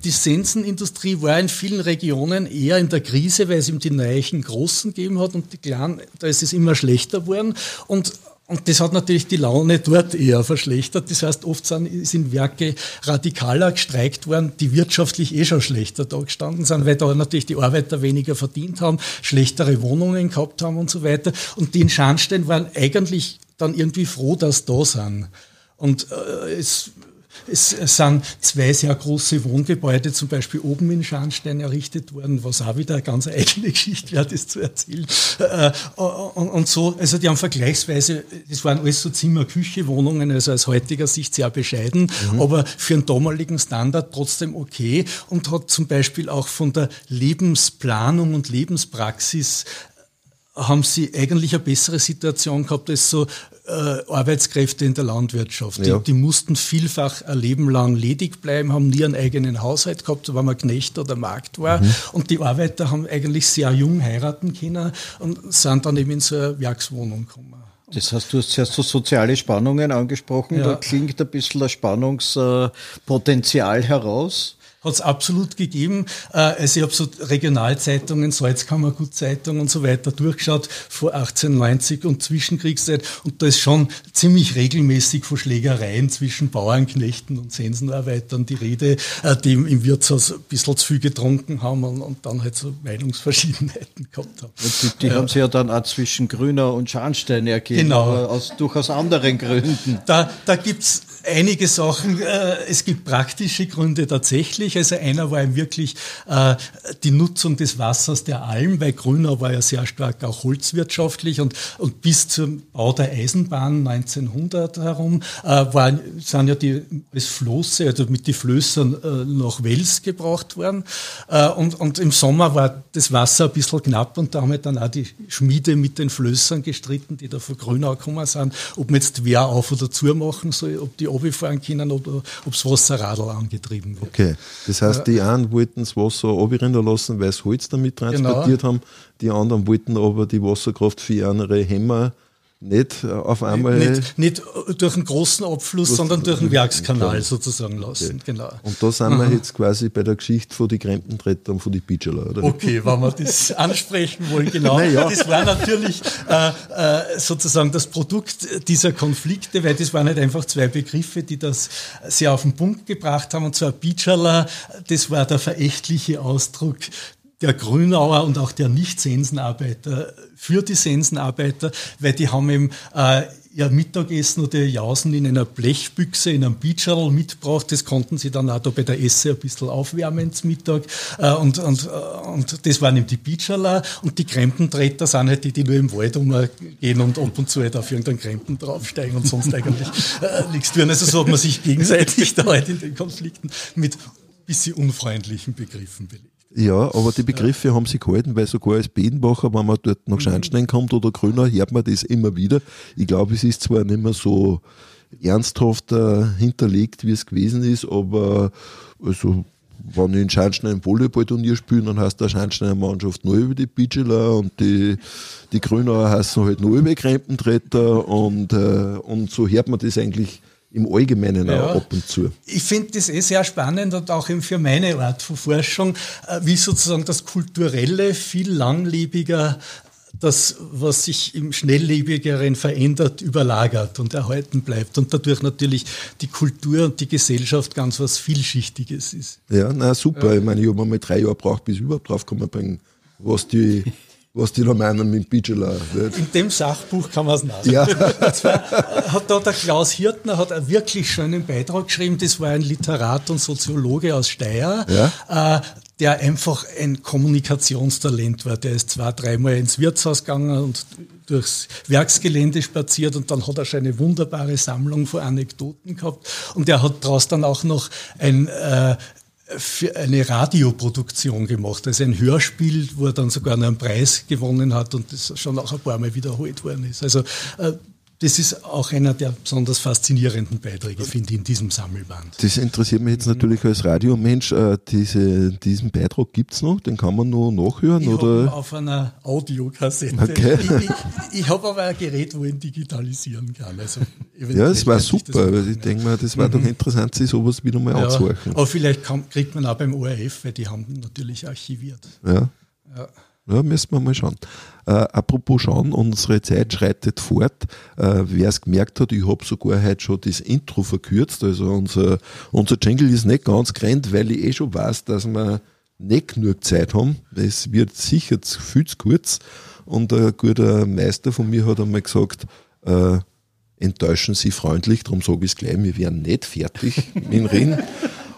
die Sensenindustrie war in vielen Regionen eher in der Krise, weil es ihm die neuen Großen gegeben hat und die Kleinen, da ist es immer schlechter geworden. Und und das hat natürlich die Laune dort eher verschlechtert. Das heißt, oft sind, sind Werke radikaler gestreikt worden, die wirtschaftlich eh schon schlechter da gestanden sind, weil da natürlich die Arbeiter weniger verdient haben, schlechtere Wohnungen gehabt haben und so weiter. Und die in Scharnstein waren eigentlich dann irgendwie froh, dass sie da sind. Und äh, es es sind zwei sehr große Wohngebäude, zum Beispiel oben in Scharnstein errichtet worden, was auch wieder eine ganz eigene Geschichte wäre, das zu erzählen. Äh, und so, also die haben vergleichsweise, das waren alles so Zimmer, Küche, Wohnungen, also aus heutiger Sicht sehr bescheiden, mhm. aber für einen damaligen Standard trotzdem okay und hat zum Beispiel auch von der Lebensplanung und Lebenspraxis haben sie eigentlich eine bessere Situation gehabt als so äh, Arbeitskräfte in der Landwirtschaft. Die, ja. die, mussten vielfach ein Leben lang ledig bleiben, haben nie einen eigenen Haushalt gehabt, weil man Knecht oder Markt war. Mhm. Und die Arbeiter haben eigentlich sehr jung heiraten können und sind dann eben in so eine Werkswohnung gekommen. Das heißt, du hast zuerst so soziale Spannungen angesprochen. Ja. Da klingt ein bisschen ein Spannungspotenzial heraus. Hat es absolut gegeben. Äh, also ich habe so Regionalzeitungen, Salzkammergutzeitung und so weiter durchgeschaut vor 1890 und Zwischenkriegszeit und da ist schon ziemlich regelmäßig von Schlägereien zwischen Bauernknechten und Sensenarbeitern die Rede, äh, die im Wirtshaus ein bisschen zu viel getrunken haben und, dann halt so Meinungsverschiedenheiten gehabt haben. Die, die haben sich ja dann auch zwischen Grüner und Scharnstein ergeben, genau. aus durchaus anderen Gründen. Da, da gibt's einige Sachen. Äh, es gibt praktische Gründe tatsächlich. Also einer war wirklich äh, die Nutzung des Wassers der Alm, weil Grünau war ja sehr stark auch holzwirtschaftlich und, und bis zum Bau der Eisenbahn 1900 herum äh, waren, sind ja die als Flosse, also mit den Flössern nach Wels gebracht worden. Und, und im Sommer war das Wasser ein bisschen knapp und da haben wir dann auch die Schmiede mit den Flössern gestritten, die da von Grünau gekommen sind, ob man jetzt wer auf oder zu machen soll, ob die runterfahren können oder ob das Wasserradl angetrieben wird. Okay, das heißt, die einen wollten das Wasser runterrennen lassen, weil sie Holz damit genau. transportiert genau. haben, die anderen wollten aber die Wasserkraft für ihre Hämmer nicht äh, auf einmal. Nicht, nicht durch einen großen Abfluss, sondern durch einen Werkskanal sozusagen lassen. Okay. Genau. Und da sind wir jetzt quasi bei der Geschichte von den Krempentretern von den Pitscheler, oder? Okay, wenn wir das ansprechen wollen, genau. Naja. Das war natürlich äh, äh, sozusagen das Produkt dieser Konflikte, weil das waren nicht einfach zwei Begriffe, die das sehr auf den Punkt gebracht haben. Und zwar Pitscheler, das war der verächtliche Ausdruck der Grünauer und auch der Nicht-Sensenarbeiter für die Sensenarbeiter, weil die haben eben äh, ihr Mittagessen oder ihr Jausen in einer Blechbüchse, in einem Beachall mitgebracht. Das konnten sie dann auch da bei der Esse ein bisschen aufwärmen zum Mittag. Äh, und, und, äh, und das waren eben die Beachaller. Und die Krempentreter sind halt die, die nur im Wald umgehen und ab und zu halt auf irgendeinen Krempen draufsteigen und sonst eigentlich äh, nichts tun. Also so hat man sich gegenseitig da halt in den Konflikten mit bisschen unfreundlichen Begriffen belegt. Ja, aber die Begriffe ja. haben sich gehalten, weil sogar als Bedenbacher, wenn man dort nach mhm. Scharnstein kommt oder Grüner, hört man das immer wieder. Ich glaube, es ist zwar nicht mehr so ernsthaft äh, hinterlegt, wie es gewesen ist, aber also, wenn ich in Scharnstein ein Volleyballturnier spiele, dann heißt der Scharnsteiner Mannschaft nur über die Bigeler und die, die Grüner heißen halt nur über Krempentreter und, äh, und so hört man das eigentlich im Allgemeinen ja. auch ab und zu. Ich finde das eh sehr spannend und auch eben für meine Art von Forschung, äh, wie sozusagen das Kulturelle viel langlebiger das, was sich im Schnelllebigeren verändert, überlagert und erhalten bleibt und dadurch natürlich die Kultur und die Gesellschaft ganz was Vielschichtiges ist. Ja, na super. Ja. Ich meine, ich habe mal drei Jahre gebraucht, bis ich überhaupt drauf kommen bin, was die was die noch meinen mit Bigeler. In dem Sachbuch kann man es nachsehen. Ja. Zwar hat da der Klaus Hirtner hat einen wirklich schönen Beitrag geschrieben, das war ein Literat und Soziologe aus Steyr, ja. äh, der einfach ein Kommunikationstalent war. Der ist zwei, dreimal ins Wirtshaus gegangen und durchs Werksgelände spaziert und dann hat er schon eine wunderbare Sammlung von Anekdoten gehabt und er hat daraus dann auch noch ein äh, eine Radioproduktion gemacht, also ein Hörspiel, wo er dann sogar einen Preis gewonnen hat und das schon auch ein paar Mal wiederholt worden ist. Also äh, das ist auch einer der besonders faszinierenden Beiträge, finde ich, in diesem Sammelband. Das interessiert mich jetzt natürlich als Radiomensch. Äh, diese, diesen Beitrag gibt es noch? Den kann man noch nachhören? Ich oder? auf einer Audiokassette. Okay. Ich, ich, ich habe aber ein Gerät, wo ich ihn digitalisieren kann. Also, ja, das war super, weil ich denke mal, das war mhm. doch interessant, sich sowas wieder mal ja, anzuhören. Aber vielleicht kann, kriegt man auch beim ORF, weil die haben natürlich archiviert. Ja. ja. Ja, müssen wir mal schauen. Äh, apropos schauen, unsere Zeit schreitet fort. Äh, Wer es gemerkt hat, ich habe sogar heute schon das Intro verkürzt. Also unser, unser Jingle ist nicht ganz gerannt, weil ich eh schon weiß, dass wir nicht genug Zeit haben. Es wird sicher zu viel zu kurz. Und ein guter Meister von mir hat einmal gesagt, äh, enttäuschen Sie freundlich, darum sage ich es gleich, wir werden nicht fertig in Reden.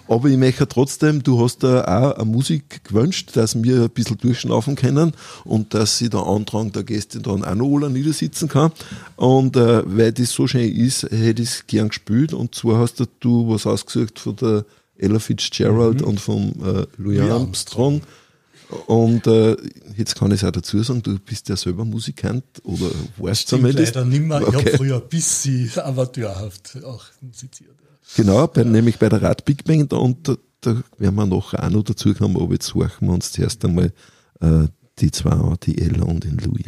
Aber ich möchte trotzdem, du hast da auch eine Musik gewünscht, dass wir ein bisschen durchschnaufen können und dass sie der Antrag der Gäste dann auch noch alle niedersitzen kann. Und äh, weil das so schön ist, hätte ich es gern gespielt. Und zwar hast du was ausgesucht von der Ella Fitzgerald mhm. und von äh, Louis, Louis Armstrong. Und äh, jetzt kann ich es auch dazu sagen, du bist ja selber Musikant oder warst du zumindest? leider nicht mehr. Okay. Ich habe früher ein bisschen amateurhaft auch musiziert. Genau, bei, nämlich bei der Rad Big Band und da, werden wir nachher auch noch dazu kommen, aber jetzt suchen wir uns zuerst einmal äh, die zwei die Ella und den Louis.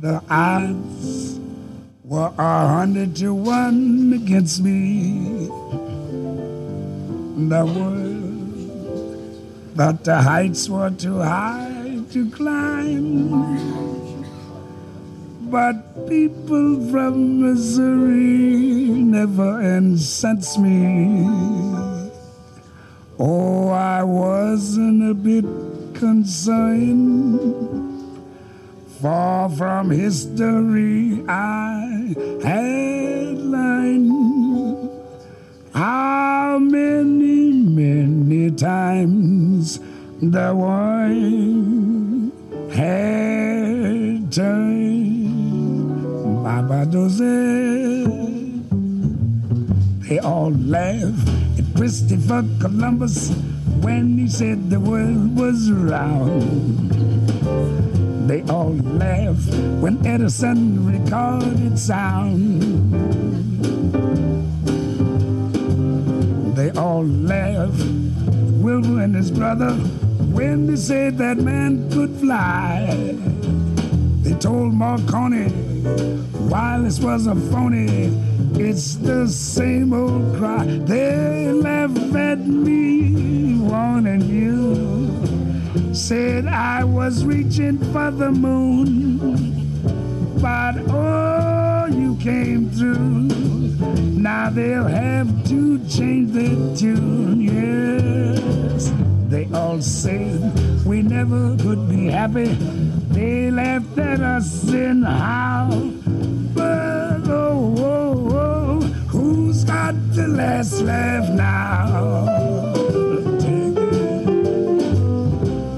The eyes were a hundred to one against me. The world, but the heights were too high to climb. But people from Missouri never incense me. Oh, I wasn't a bit concerned. Far from history, I had learned how many, many times the one had turned. Baba They all laughed at Christopher Columbus when he said the world was round. They all laugh when Edison recorded sound. They all laugh, Wilbur and his brother, when they said that man could fly. They told Marconi wireless was a phony. It's the same old cry. They laugh at me, wanting you. Said I was reaching for the moon, but oh, you came through. Now they'll have to change the tune. Yes, they all said we never could be happy they laughed at us in how. But oh, oh, oh, who's got the last laugh now?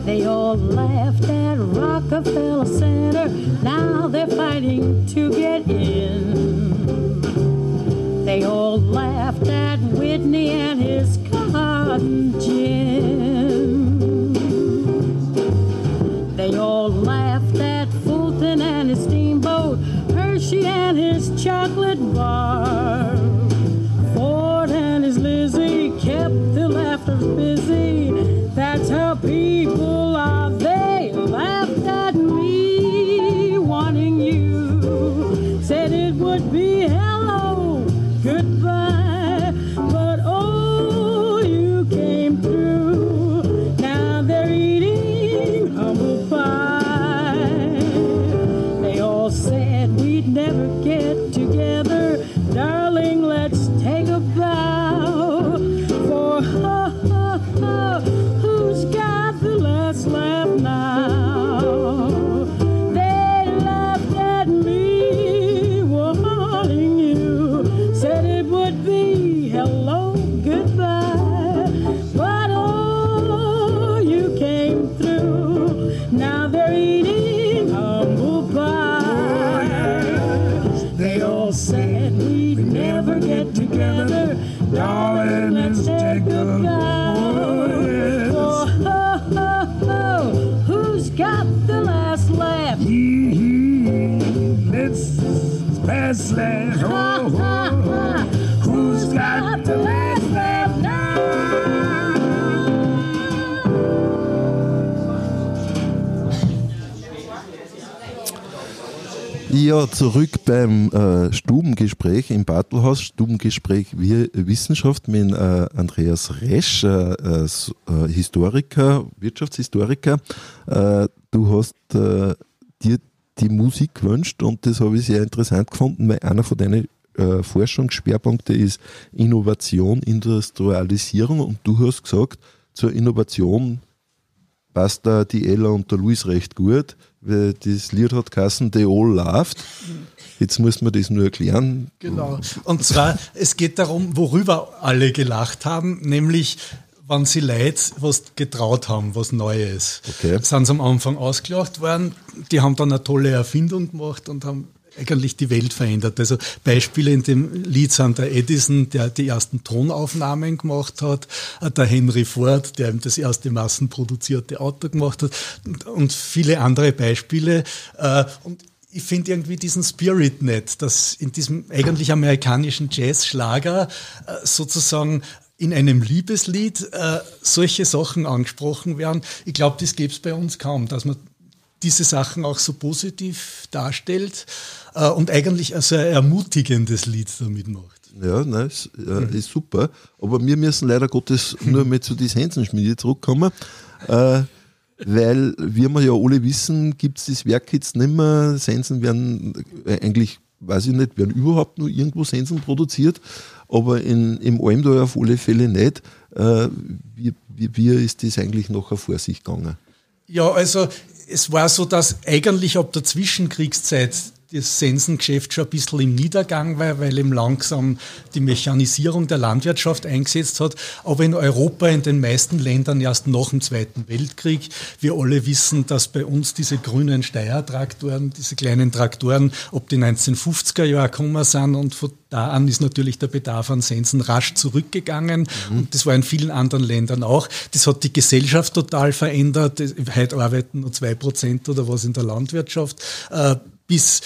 They all laughed at Rockefeller Center. Now they're fighting to get in. They all laughed at Whitney and his cotton gin. Zurück beim äh, Stubengespräch im Bartelhaus, Stubengespräch Wir Wissenschaft mit äh, Andreas Resch, äh, äh, Historiker, Wirtschaftshistoriker. Äh, du hast äh, dir die Musik gewünscht und das habe ich sehr interessant gefunden, weil einer von deinen Forschungsschwerpunkte ist Innovation, Industrialisierung und du hast gesagt, zur Innovation passt da die Ella und der Luis recht gut, weil das Lied hat Kassen, they all laughed. Jetzt muss man das nur erklären. Genau. Und zwar, es geht darum, worüber alle gelacht haben, nämlich wenn sie Leute was getraut haben, was Neues. Okay. Sind sie am Anfang ausgelacht worden, die haben dann eine tolle Erfindung gemacht und haben eigentlich die Welt verändert. Also Beispiele in dem Lied sind der Edison, der die ersten Tonaufnahmen gemacht hat, äh, der Henry Ford, der das erste massenproduzierte Auto gemacht hat und, viele andere Beispiele. Äh, Und ich finde irgendwie diesen Spirit nicht, dass in diesem eigentlich amerikanischen Jazz-Schlager äh, sozusagen in einem Liebeslied solche Sachen angesprochen werden. Ich glaube, das gäbe es bei uns kaum, dass man diese Sachen auch so positiv darstellt äh, und eigentlich ein sehr ermutigendes Lied damit macht. Ja, nein, ist, äh, ist super. Aber wir müssen leider Gottes nur mal zu dieser Hensenschmiede zurückkommen. Äh, weil, wie wir ja alle wissen, gibt es das Werk jetzt nicht mehr. Sensen werden äh, eigentlich, weiß ich nicht, werden überhaupt nur irgendwo Sensen produziert, aber in, im Almdal auf alle Fälle nicht. Äh, wie, wie, wie ist das eigentlich nachher vor sich gegangen? Ja, also es war so, dass eigentlich ab der Zwischenkriegszeit das Sensengeschäft schon ein bisschen im Niedergang war, weil eben langsam die Mechanisierung der Landwirtschaft eingesetzt hat. Aber in Europa, in den meisten Ländern erst nach dem Zweiten Weltkrieg. Wir alle wissen, dass bei uns diese grünen Steiertraktoren, diese kleinen Traktoren, ob die 1950er Jahre gekommen sind und von da an ist natürlich der Bedarf an Sensen rasch zurückgegangen. Mhm. Und das war in vielen anderen Ländern auch. Das hat die Gesellschaft total verändert. Heute arbeiten nur zwei Prozent oder was in der Landwirtschaft. Bis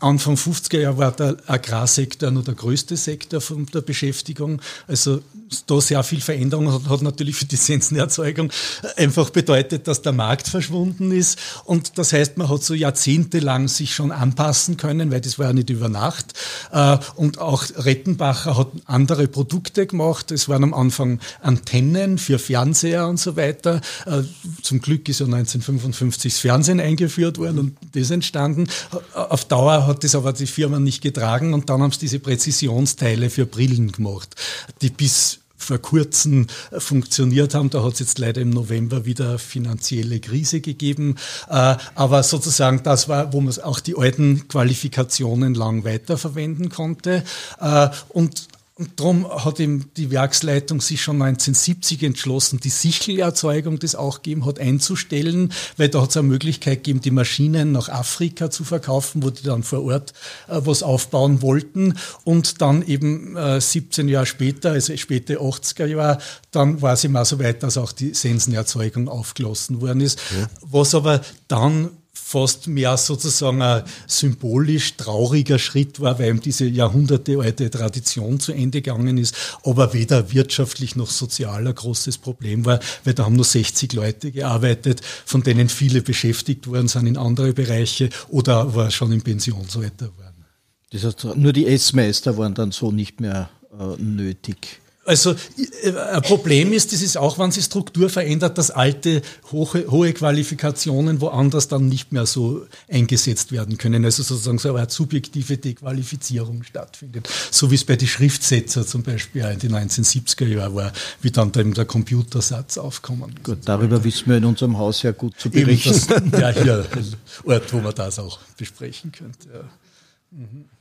Anfang 50er Jahre war der Agrarsektor nur der größte Sektor von der Beschäftigung. Also da sehr viel Veränderung hat, hat natürlich für die Sensenerzeugung einfach bedeutet, dass der Markt verschwunden ist. Und das heißt, man hat so jahrzehntelang sich schon anpassen können, weil das war ja nicht über Nacht. Äh, und auch Rettenbacher hat andere Produkte gemacht. Es waren am Anfang Antennen für Fernseher und so weiter. Äh, zum Glück ist ja 1955 das Fernsehen eingeführt worden und das entstanden. Auf Dauer hat das aber die Firma nicht getragen und dann haben sie diese Präzisionsteile für Brillen gemacht, die bis vor kurzem funktioniert haben. Da hat es jetzt leider im November wieder finanzielle Krise gegeben. Äh, aber sozusagen das war, wo man auch die alten Qualifikationen lang weiterverwenden konnte. Äh, und und darum hat eben die Werksleitung sich schon 1970 entschlossen, die Sichelerzeugung, das auch gegeben hat, einzustellen, weil da hat es eine Möglichkeit gegeben, die Maschinen nach Afrika zu verkaufen, wo die dann vor Ort äh, was aufbauen wollten. Und dann eben äh, 17 Jahre später, also späte 80er Jahre, dann war es immer so weit, dass auch die Sensenerzeugung aufgelassen worden ist. Ja. Was aber dann fast mehr sozusagen ein symbolisch trauriger Schritt war, weil ihm diese jahrhundertealte Tradition zu Ende gegangen ist, aber weder wirtschaftlich noch sozial ein großes Problem war, weil da haben nur 60 Leute gearbeitet, von denen viele beschäftigt worden sind in andere Bereiche oder war schon im Pensionsalter waren. Das heißt, nur die S-Meister waren dann so nicht mehr äh, nötig. Also äh, ein Problem ist, das ist auch, wenn sich Struktur verändert, dass alte hohe, hohe Qualifikationen woanders dann nicht mehr so eingesetzt werden können. Also sozusagen so eine subjektive Dequalifizierung stattfindet. So wie es bei den Schriftsetzer zum Beispiel in den 1970er Jahren war, wie dann der Computersatz aufkommen. Gut, darüber wissen wir in unserem Haus ja gut zu berichten. Eben das, ja, hier ein Ort, wo man das auch besprechen könnte. Ja.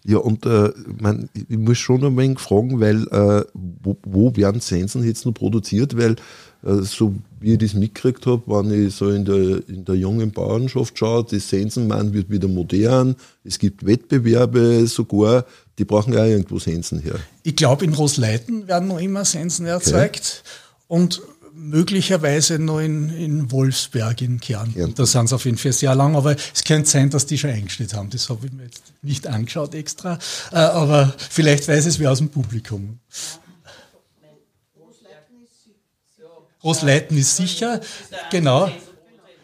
Ja, und äh, mein, ich muss schon ein wenig fragen, weil äh, wo, wo werden Sensen jetzt noch produziert? Weil äh, so wie ich das mitgekriegt habe, wenn ich so in der, in der jungen Bauernschaft schaue, das Sensenmann wird wieder modern, es gibt Wettbewerbe sogar, die brauchen ja irgendwo Sensen her. Ich glaube, in Rosleiten werden noch immer Sensen erzeugt. Okay. Und möglicherweise noch in, in Wolfsberg in Kärnten. Ja. Da sind sie auf jeden Fall sehr lang, aber es könnte sein, dass die schon eingestellt haben. Das habe ich mir jetzt nicht angeschaut extra, äh, aber vielleicht weiß es wer aus dem Publikum. Rosleiten ist sicher, genau.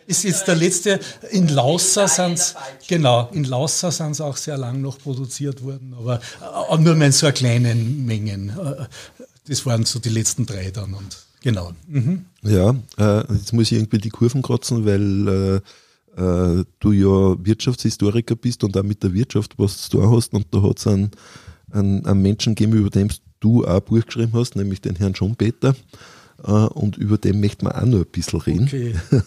Ist jetzt der letzte, in Lausa sind genau, in Lausa sind auch sehr lang noch produziert worden, aber äh, nur in so kleinen Mengen. Äh, das waren so die letzten drei dann und Genau. Mhm. Ja, äh, jetzt muss ich irgendwie die Kurven kratzen, weil äh, äh, du ja Wirtschaftshistoriker bist und auch mit der Wirtschaft was zu tun hast. Und da hat es einen, einen, einen, Menschen gegeben, über den du auch ein Buch geschrieben hast, nämlich den Herrn John Peter. Äh, und über den möchten wir auch noch ein bisschen reden. Okay.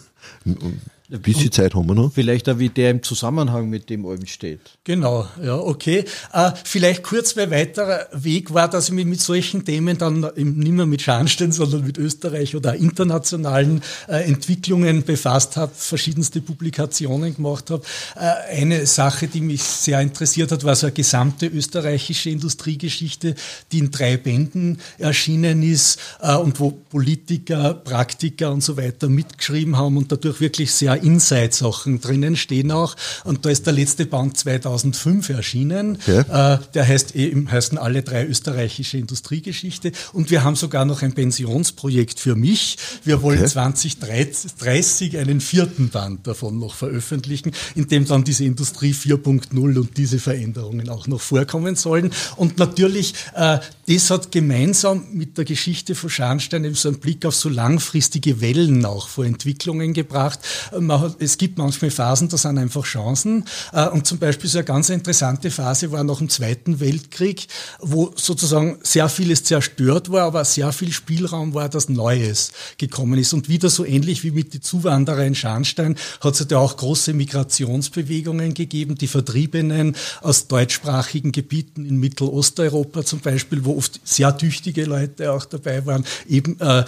Ein bisschen Zeit haben wir noch. Vielleicht auch, wie der im Zusammenhang mit dem Alben steht. Genau, ja, okay. Äh, vielleicht kurz, weil weiterer Weg war, dass ich mich mit solchen Themen dann nicht mehr mit Scharnstein, sondern mit Österreich oder internationalen äh, Entwicklungen befasst habe, verschiedenste Publikationen gemacht habe. Äh, eine Sache, die mich sehr interessiert hat, war so eine gesamte österreichische Industriegeschichte, die in drei Bänden erschienen ist äh, und wo Politiker, Praktiker und so weiter mitgeschrieben haben und dadurch wirklich sehr paar Inside-Sachen drinnen stehen auch. Und da ist der letzte Band 2005 erschienen. Okay. Äh, der heißt eben, heißen alle drei österreichische Industriegeschichte. Und wir haben sogar noch ein Pensionsprojekt für mich. Wir wollen Okay. 2030 einen vierten Band davon noch veröffentlichen, in dem dann diese Industrie 4.0 und diese Veränderungen auch noch vorkommen sollen. Und natürlich, äh, das hat gemeinsam mit der Geschichte von Scharnstein eben so einen Blick auf so langfristige Wellen auch vor Entwicklungen gebracht. Äh, hat, es gibt manchmal Phasen, da sind einfach Chancen. Äh, und zum Beispiel so eine ganz interessante Phase war nach dem Zweiten Weltkrieg, wo sozusagen sehr vieles zerstört war, aber sehr viel Spielraum war, dass Neues gekommen ist. Und wieder so ähnlich wie mit den Zuwanderer in Scharnstein hat es ja auch große Migrationsbewegungen gegeben, die Vertriebenen aus deutschsprachigen Gebieten in Mittelosteuropa zum Beispiel, wo oft sehr tüchtige Leute auch dabei waren. Eben äh, äh,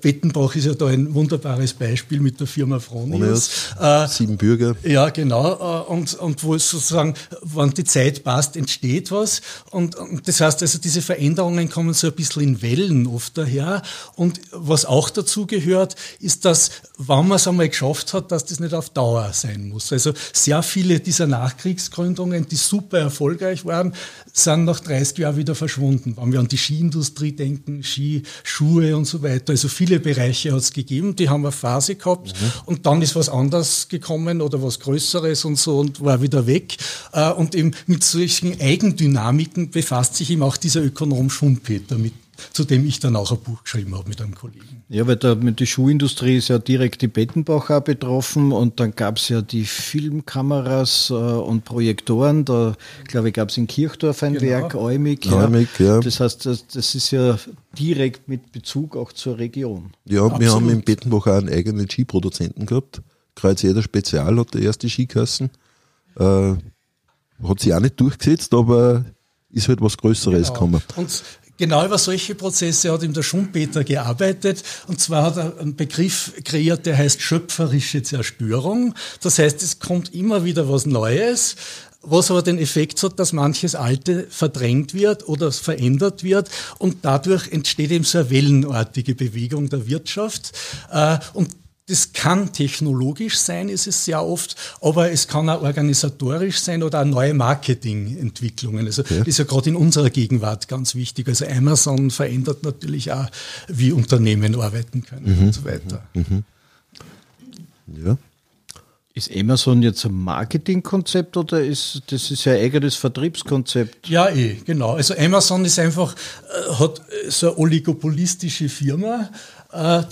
Bettenbach ist ja da ein wunderbares Beispiel mit der Firma Fronius. Äh, Sieben Bürger. ja, genau. äh, Und, und wo es sozusagen, wann die Zeit passt, entsteht was. Und, und das heißt also, diese Veränderungen kommen so ein bisschen in Wellen oft daher. Und was auch dazu gehört, ist, dass, wenn man es einmal geschafft hat, dass das nicht auf Dauer sein muss. Also sehr viele dieser Nachkriegsgründungen, die super erfolgreich waren, sind nach 30 Jahren wieder verschwunden. Wenn wir an die Skiindustrie denken, Ski, Schuhe und so weiter. Also viele Bereiche hat es gegeben, die haben eine Phase gehabt und dann ist was anderes gekommen oder was Größeres und so und war wieder weg. Äh, Und eben mit solchen Eigendynamiken befasst sich eben auch dieser Ökonom Schumpeter, mit, zu dem ich dann auch ein Buch geschrieben habe mit einem Kollegen. Ja, weil da mit der Schuhindustrie ist ja direkt die Bettenbach auch betroffen und dann gab es ja die Filmkameras äh, und Projektoren. Da, glaube ich, gab es in Kirchdorf ein Genau. Werk, Eumig. Eumig, ja. Das heißt, das, das ist ja direkt mit Bezug auch zur Region. Ja, wir Absolut. haben in Bettenbach auch einen eigenen Skiproduzenten gehabt. Kreuzeder Spezial hat der erste Ski geheißen. Äh, hat sich auch nicht durchgesetzt, aber ist halt was Größeres gekommen. Und genau über solche Prozesse hat ihm der Schumpeter gearbeitet. Und zwar hat er einen Begriff kreiert, der heißt schöpferische Zerstörung. Das heißt, es kommt immer wieder was Neues. Was aber den Effekt hat, dass manches Alte verdrängt wird oder verändert wird und dadurch entsteht eben so eine wellenartige Bewegung der Wirtschaft. Äh, Und das kann technologisch sein, ist es sehr oft, aber es kann auch organisatorisch sein oder auch neue Marketingentwicklungen. Also das ist ja gerade in unserer Gegenwart ganz wichtig. Also Amazon verändert natürlich auch, wie Unternehmen arbeiten können und so weiter. Ja. Ist Amazon jetzt ein Marketingkonzept oder ist das ist ja ein eigenes Vertriebskonzept? Ja, eh, genau. Also Amazon ist einfach, äh, hat äh, so eine oligopolistische Firma,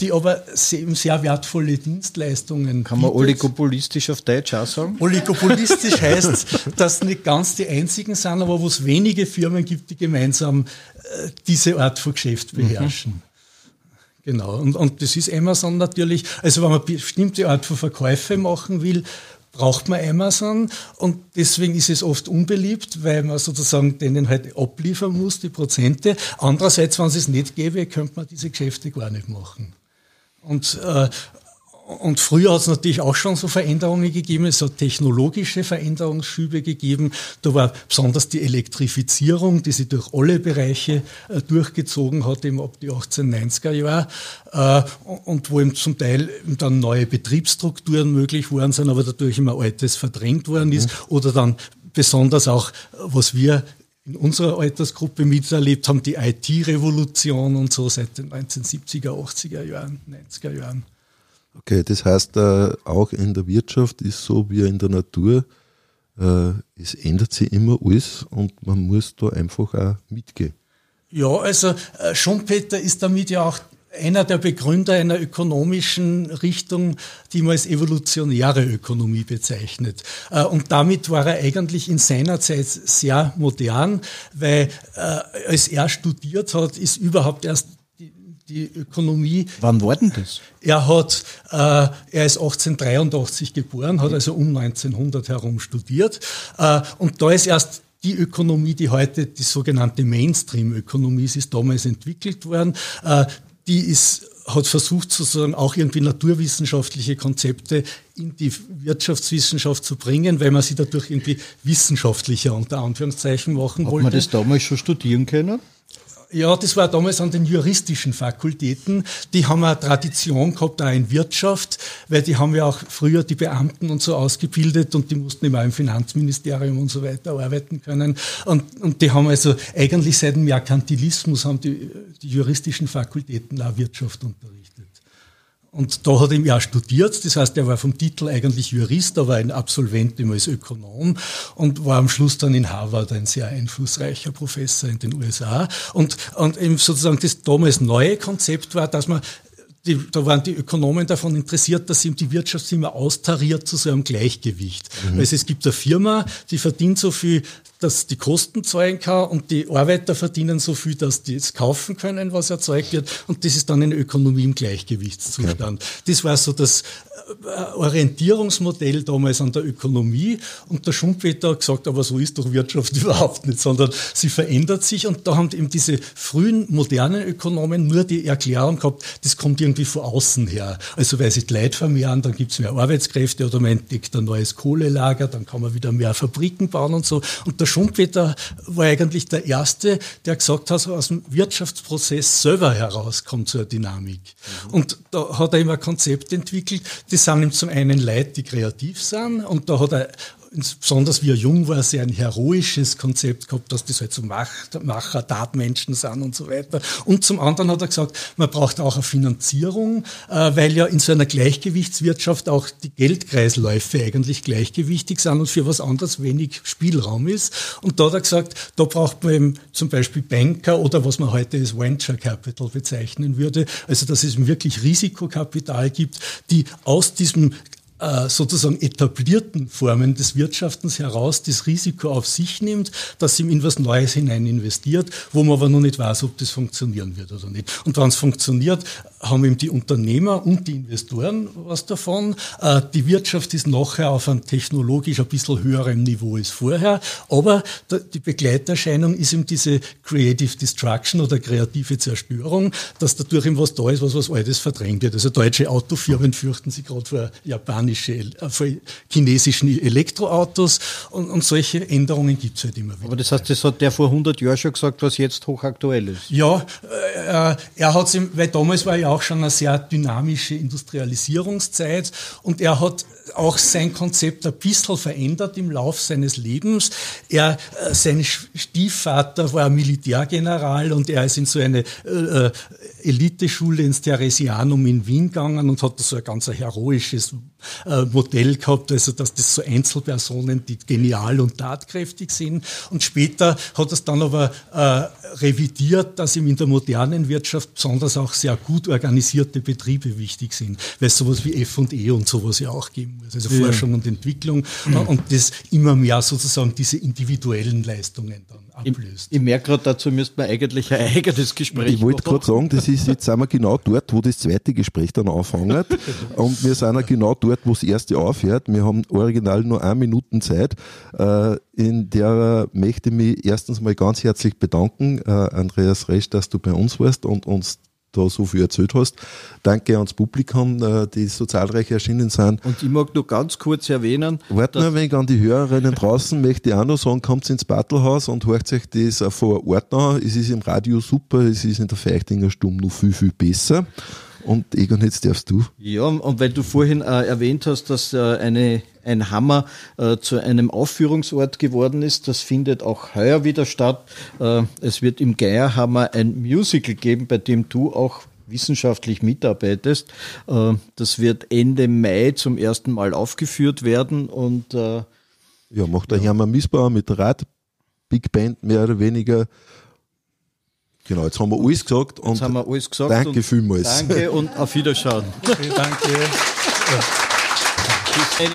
die aber eben sehr wertvolle Dienstleistungen Kann man bietet. oligopolistisch auf Deutsch auch sagen? Oligopolistisch heißt, dass nicht ganz die einzigen sind, aber wo es wenige Firmen gibt, die gemeinsam äh, diese Art von Geschäft beherrschen. Genau. Und, und das ist Amazon natürlich. Also wenn man bestimmte Art von Verkäufe machen will, braucht man Amazon und deswegen ist es oft unbeliebt, weil man sozusagen denen halt abliefern muss, die Prozente. Andererseits, wenn es es nicht gäbe, könnte man diese Geschäfte gar nicht machen. Und, äh, und früher hat es natürlich auch schon so Veränderungen gegeben, es hat technologische Veränderungsschübe gegeben. Da war besonders die Elektrifizierung, die sich durch alle Bereiche äh, durchgezogen hat, eben ab die 1890er Jahre. Äh, und wo eben zum Teil dann neue Betriebsstrukturen möglich worden sind, aber dadurch immer Altes verdrängt worden ist. Oder dann besonders auch, was wir in unserer Altersgruppe miterlebt haben, die IT-Revolution und so seit den 1970er, 80er Jahren, 90er Jahren. Okay, das heißt, äh, auch in der Wirtschaft ist so wie in der Natur, äh, es ändert sich immer alles und man muss da einfach auch mitgehen. Ja, also äh, Schumpeter ist damit ja auch einer der Begründer einer ökonomischen Richtung, die man als evolutionäre Ökonomie bezeichnet. Äh, Und damit war er eigentlich in seiner Zeit sehr modern, weil äh, als er studiert hat, ist überhaupt erst die, Ökonomie Wann war denn das? er hat, äh, er ist 1883 geboren, hat also um 1900 herum studiert. Äh, und da ist erst die Ökonomie, die heute die sogenannte Mainstream-Ökonomie ist, ist damals entwickelt worden. Äh, die ist, hat versucht, sozusagen auch irgendwie naturwissenschaftliche Konzepte in die Wirtschaftswissenschaft zu bringen, weil man sie dadurch irgendwie wissenschaftlicher unter Anführungszeichen machen Hat wollte. man das damals schon studieren können? Ja, das war damals an den juristischen Fakultäten. Die haben eine Tradition gehabt, auch in Wirtschaft, weil die haben ja auch früher die Beamten und so ausgebildet und die mussten immer im Finanzministerium und so weiter arbeiten können. Und, und die haben also eigentlich seit dem Merkantilismus haben die, die juristischen Fakultäten auch Wirtschaft unterrichtet. Und da hat er ja studiert, das heißt, er war vom Titel eigentlich Jurist, aber ein Absolvent immer als Ökonom und war am Schluss dann in Harvard ein sehr einflussreicher Professor in den USA. Und, und eben sozusagen das damals neue Konzept war, dass man die, da waren die Ökonomen davon interessiert, dass sie die Wirtschaft immer austariert zu so einem Gleichgewicht. Mhm. Also es gibt eine Firma, die verdient so viel, dass die Kosten zahlen kann und die Arbeiter verdienen so viel, dass die es kaufen können, was erzeugt wird. Und das ist dann eine Ökonomie im Gleichgewichtszustand. Ja. Das war so das Orientierungsmodell damals an der Ökonomie. Und der Schumpeter hat gesagt, aber so ist doch Wirtschaft überhaupt nicht, sondern sie verändert sich. Und da haben eben diese frühen modernen Ökonomen nur die Erklärung gehabt, das kommt irgendwie von außen her. Also weil sich die Leute vermehren, dann gibt es mehr Arbeitskräfte oder man entdeckt ein neues Kohlelager, dann kann man wieder mehr Fabriken bauen und so. Und der Schumpeter war eigentlich der Erste, der gesagt hat, aus dem Wirtschaftsprozess selber heraus kommt so eine Dynamik. Mhm. Und da hat er immer ein Konzept entwickelt, das sind zum einen Leute, die kreativ sind und da hat er besonders wie er jung war, sehr ein heroisches Konzept gehabt, dass das halt so Macht, Macher, Tatmenschen sind und so weiter. Und zum anderen hat er gesagt, man braucht auch eine Finanzierung, äh, weil ja in so einer Gleichgewichtswirtschaft auch die Geldkreisläufe eigentlich gleichgewichtig sind und für was anderes wenig Spielraum ist. Und da hat er gesagt, da braucht man eben zum Beispiel Banker oder was man heute als Venture Capital bezeichnen würde, also dass es wirklich Risikokapital gibt, die aus diesem sozusagen etablierten Formen des Wirtschaftens heraus das Risiko auf sich nimmt, dass sie in was Neues hinein investiert, wo man aber noch nicht weiß, ob das funktionieren wird oder nicht. Und wenn es funktioniert, haben eben die Unternehmer und die Investoren was davon. Äh, die Wirtschaft ist nachher auf einem technologisch ein bisschen höherem Niveau als vorher, aber die Begleiterscheinung ist eben diese Creative Destruction oder kreative Zerstörung, dass dadurch eben was da ist, was was Altes verdrängt wird. Also deutsche Autofirmen fürchten sich gerade vor japanische, äh, chinesischen Elektroautos und, und solche Änderungen gibt es halt immer wieder. Aber das heißt, das hat der vor 100 Jahren schon gesagt, was jetzt hochaktuell ist. Ja, äh, er hat weil damals war ja auch schon eine sehr dynamische Industrialisierungszeit. Und er hat auch sein Konzept ein bisschen verändert im Lauf seines Lebens. Er, äh, sein Stiefvater war Militärgeneral und er ist in so eine äh, Eliteschule ins Theresianum in Wien gegangen und hat so ein ganz heroisches äh, Modell gehabt, also dass das so Einzelpersonen, die genial und tatkräftig sind. Und später hat es dann aber äh, revidiert, dass ihm in der modernen Wirtschaft besonders auch sehr gut organisierte Betriebe wichtig sind, weil sowas wie F&E und sowas ja auch geben also ja. Forschung und Entwicklung mhm. und das immer mehr sozusagen diese individuellen Leistungen dann ablöst. Ich, ich merke gerade, dazu müsste man eigentlich ein eigenes Gespräch Ich wollte gerade sagen, das ist, jetzt sind wir genau dort, wo das zweite Gespräch dann anfängt und wir sind ja genau dort, wo das erste aufhört. Wir haben original nur eine Minuten Zeit, äh, in der möchte ich mich erstens mal ganz herzlich bedanken, äh, Andreas Resch, dass du bei uns warst und uns da so viel erzählt hast. Danke ans Publikum, äh, die so zahlreich erschienen sind. Und ich mag nur ganz kurz erwähnen. Warte nur ein wenig an die Hörerinnen draußen, möchte ich auch noch sagen, kommt ins Battlehaus und hört euch das vor Ort an. Es ist im Radio super, es ist in der Feichtinger Stumm noch viel, viel besser. Und Egon, jetzt darfst du. Ja, und weil du vorhin äh, erwähnt hast, dass äh, eine, ein Hammer äh, zu einem Aufführungsort geworden ist, das findet auch heuer wieder statt. Äh, es wird im Geierhammer ein Musical geben, bei dem du auch wissenschaftlich mitarbeitest. Äh, das wird Ende Mai zum ersten Mal aufgeführt werden und äh, ja, macht der ja. Hermann Missbauer mit Rad Big Band mehr oder weniger Genau, jetzt haben wir alles gesagt. Und jetzt haben wir alles gesagt. Danke vielmals. Danke und auf Wiederschauen. Okay, danke. Ja.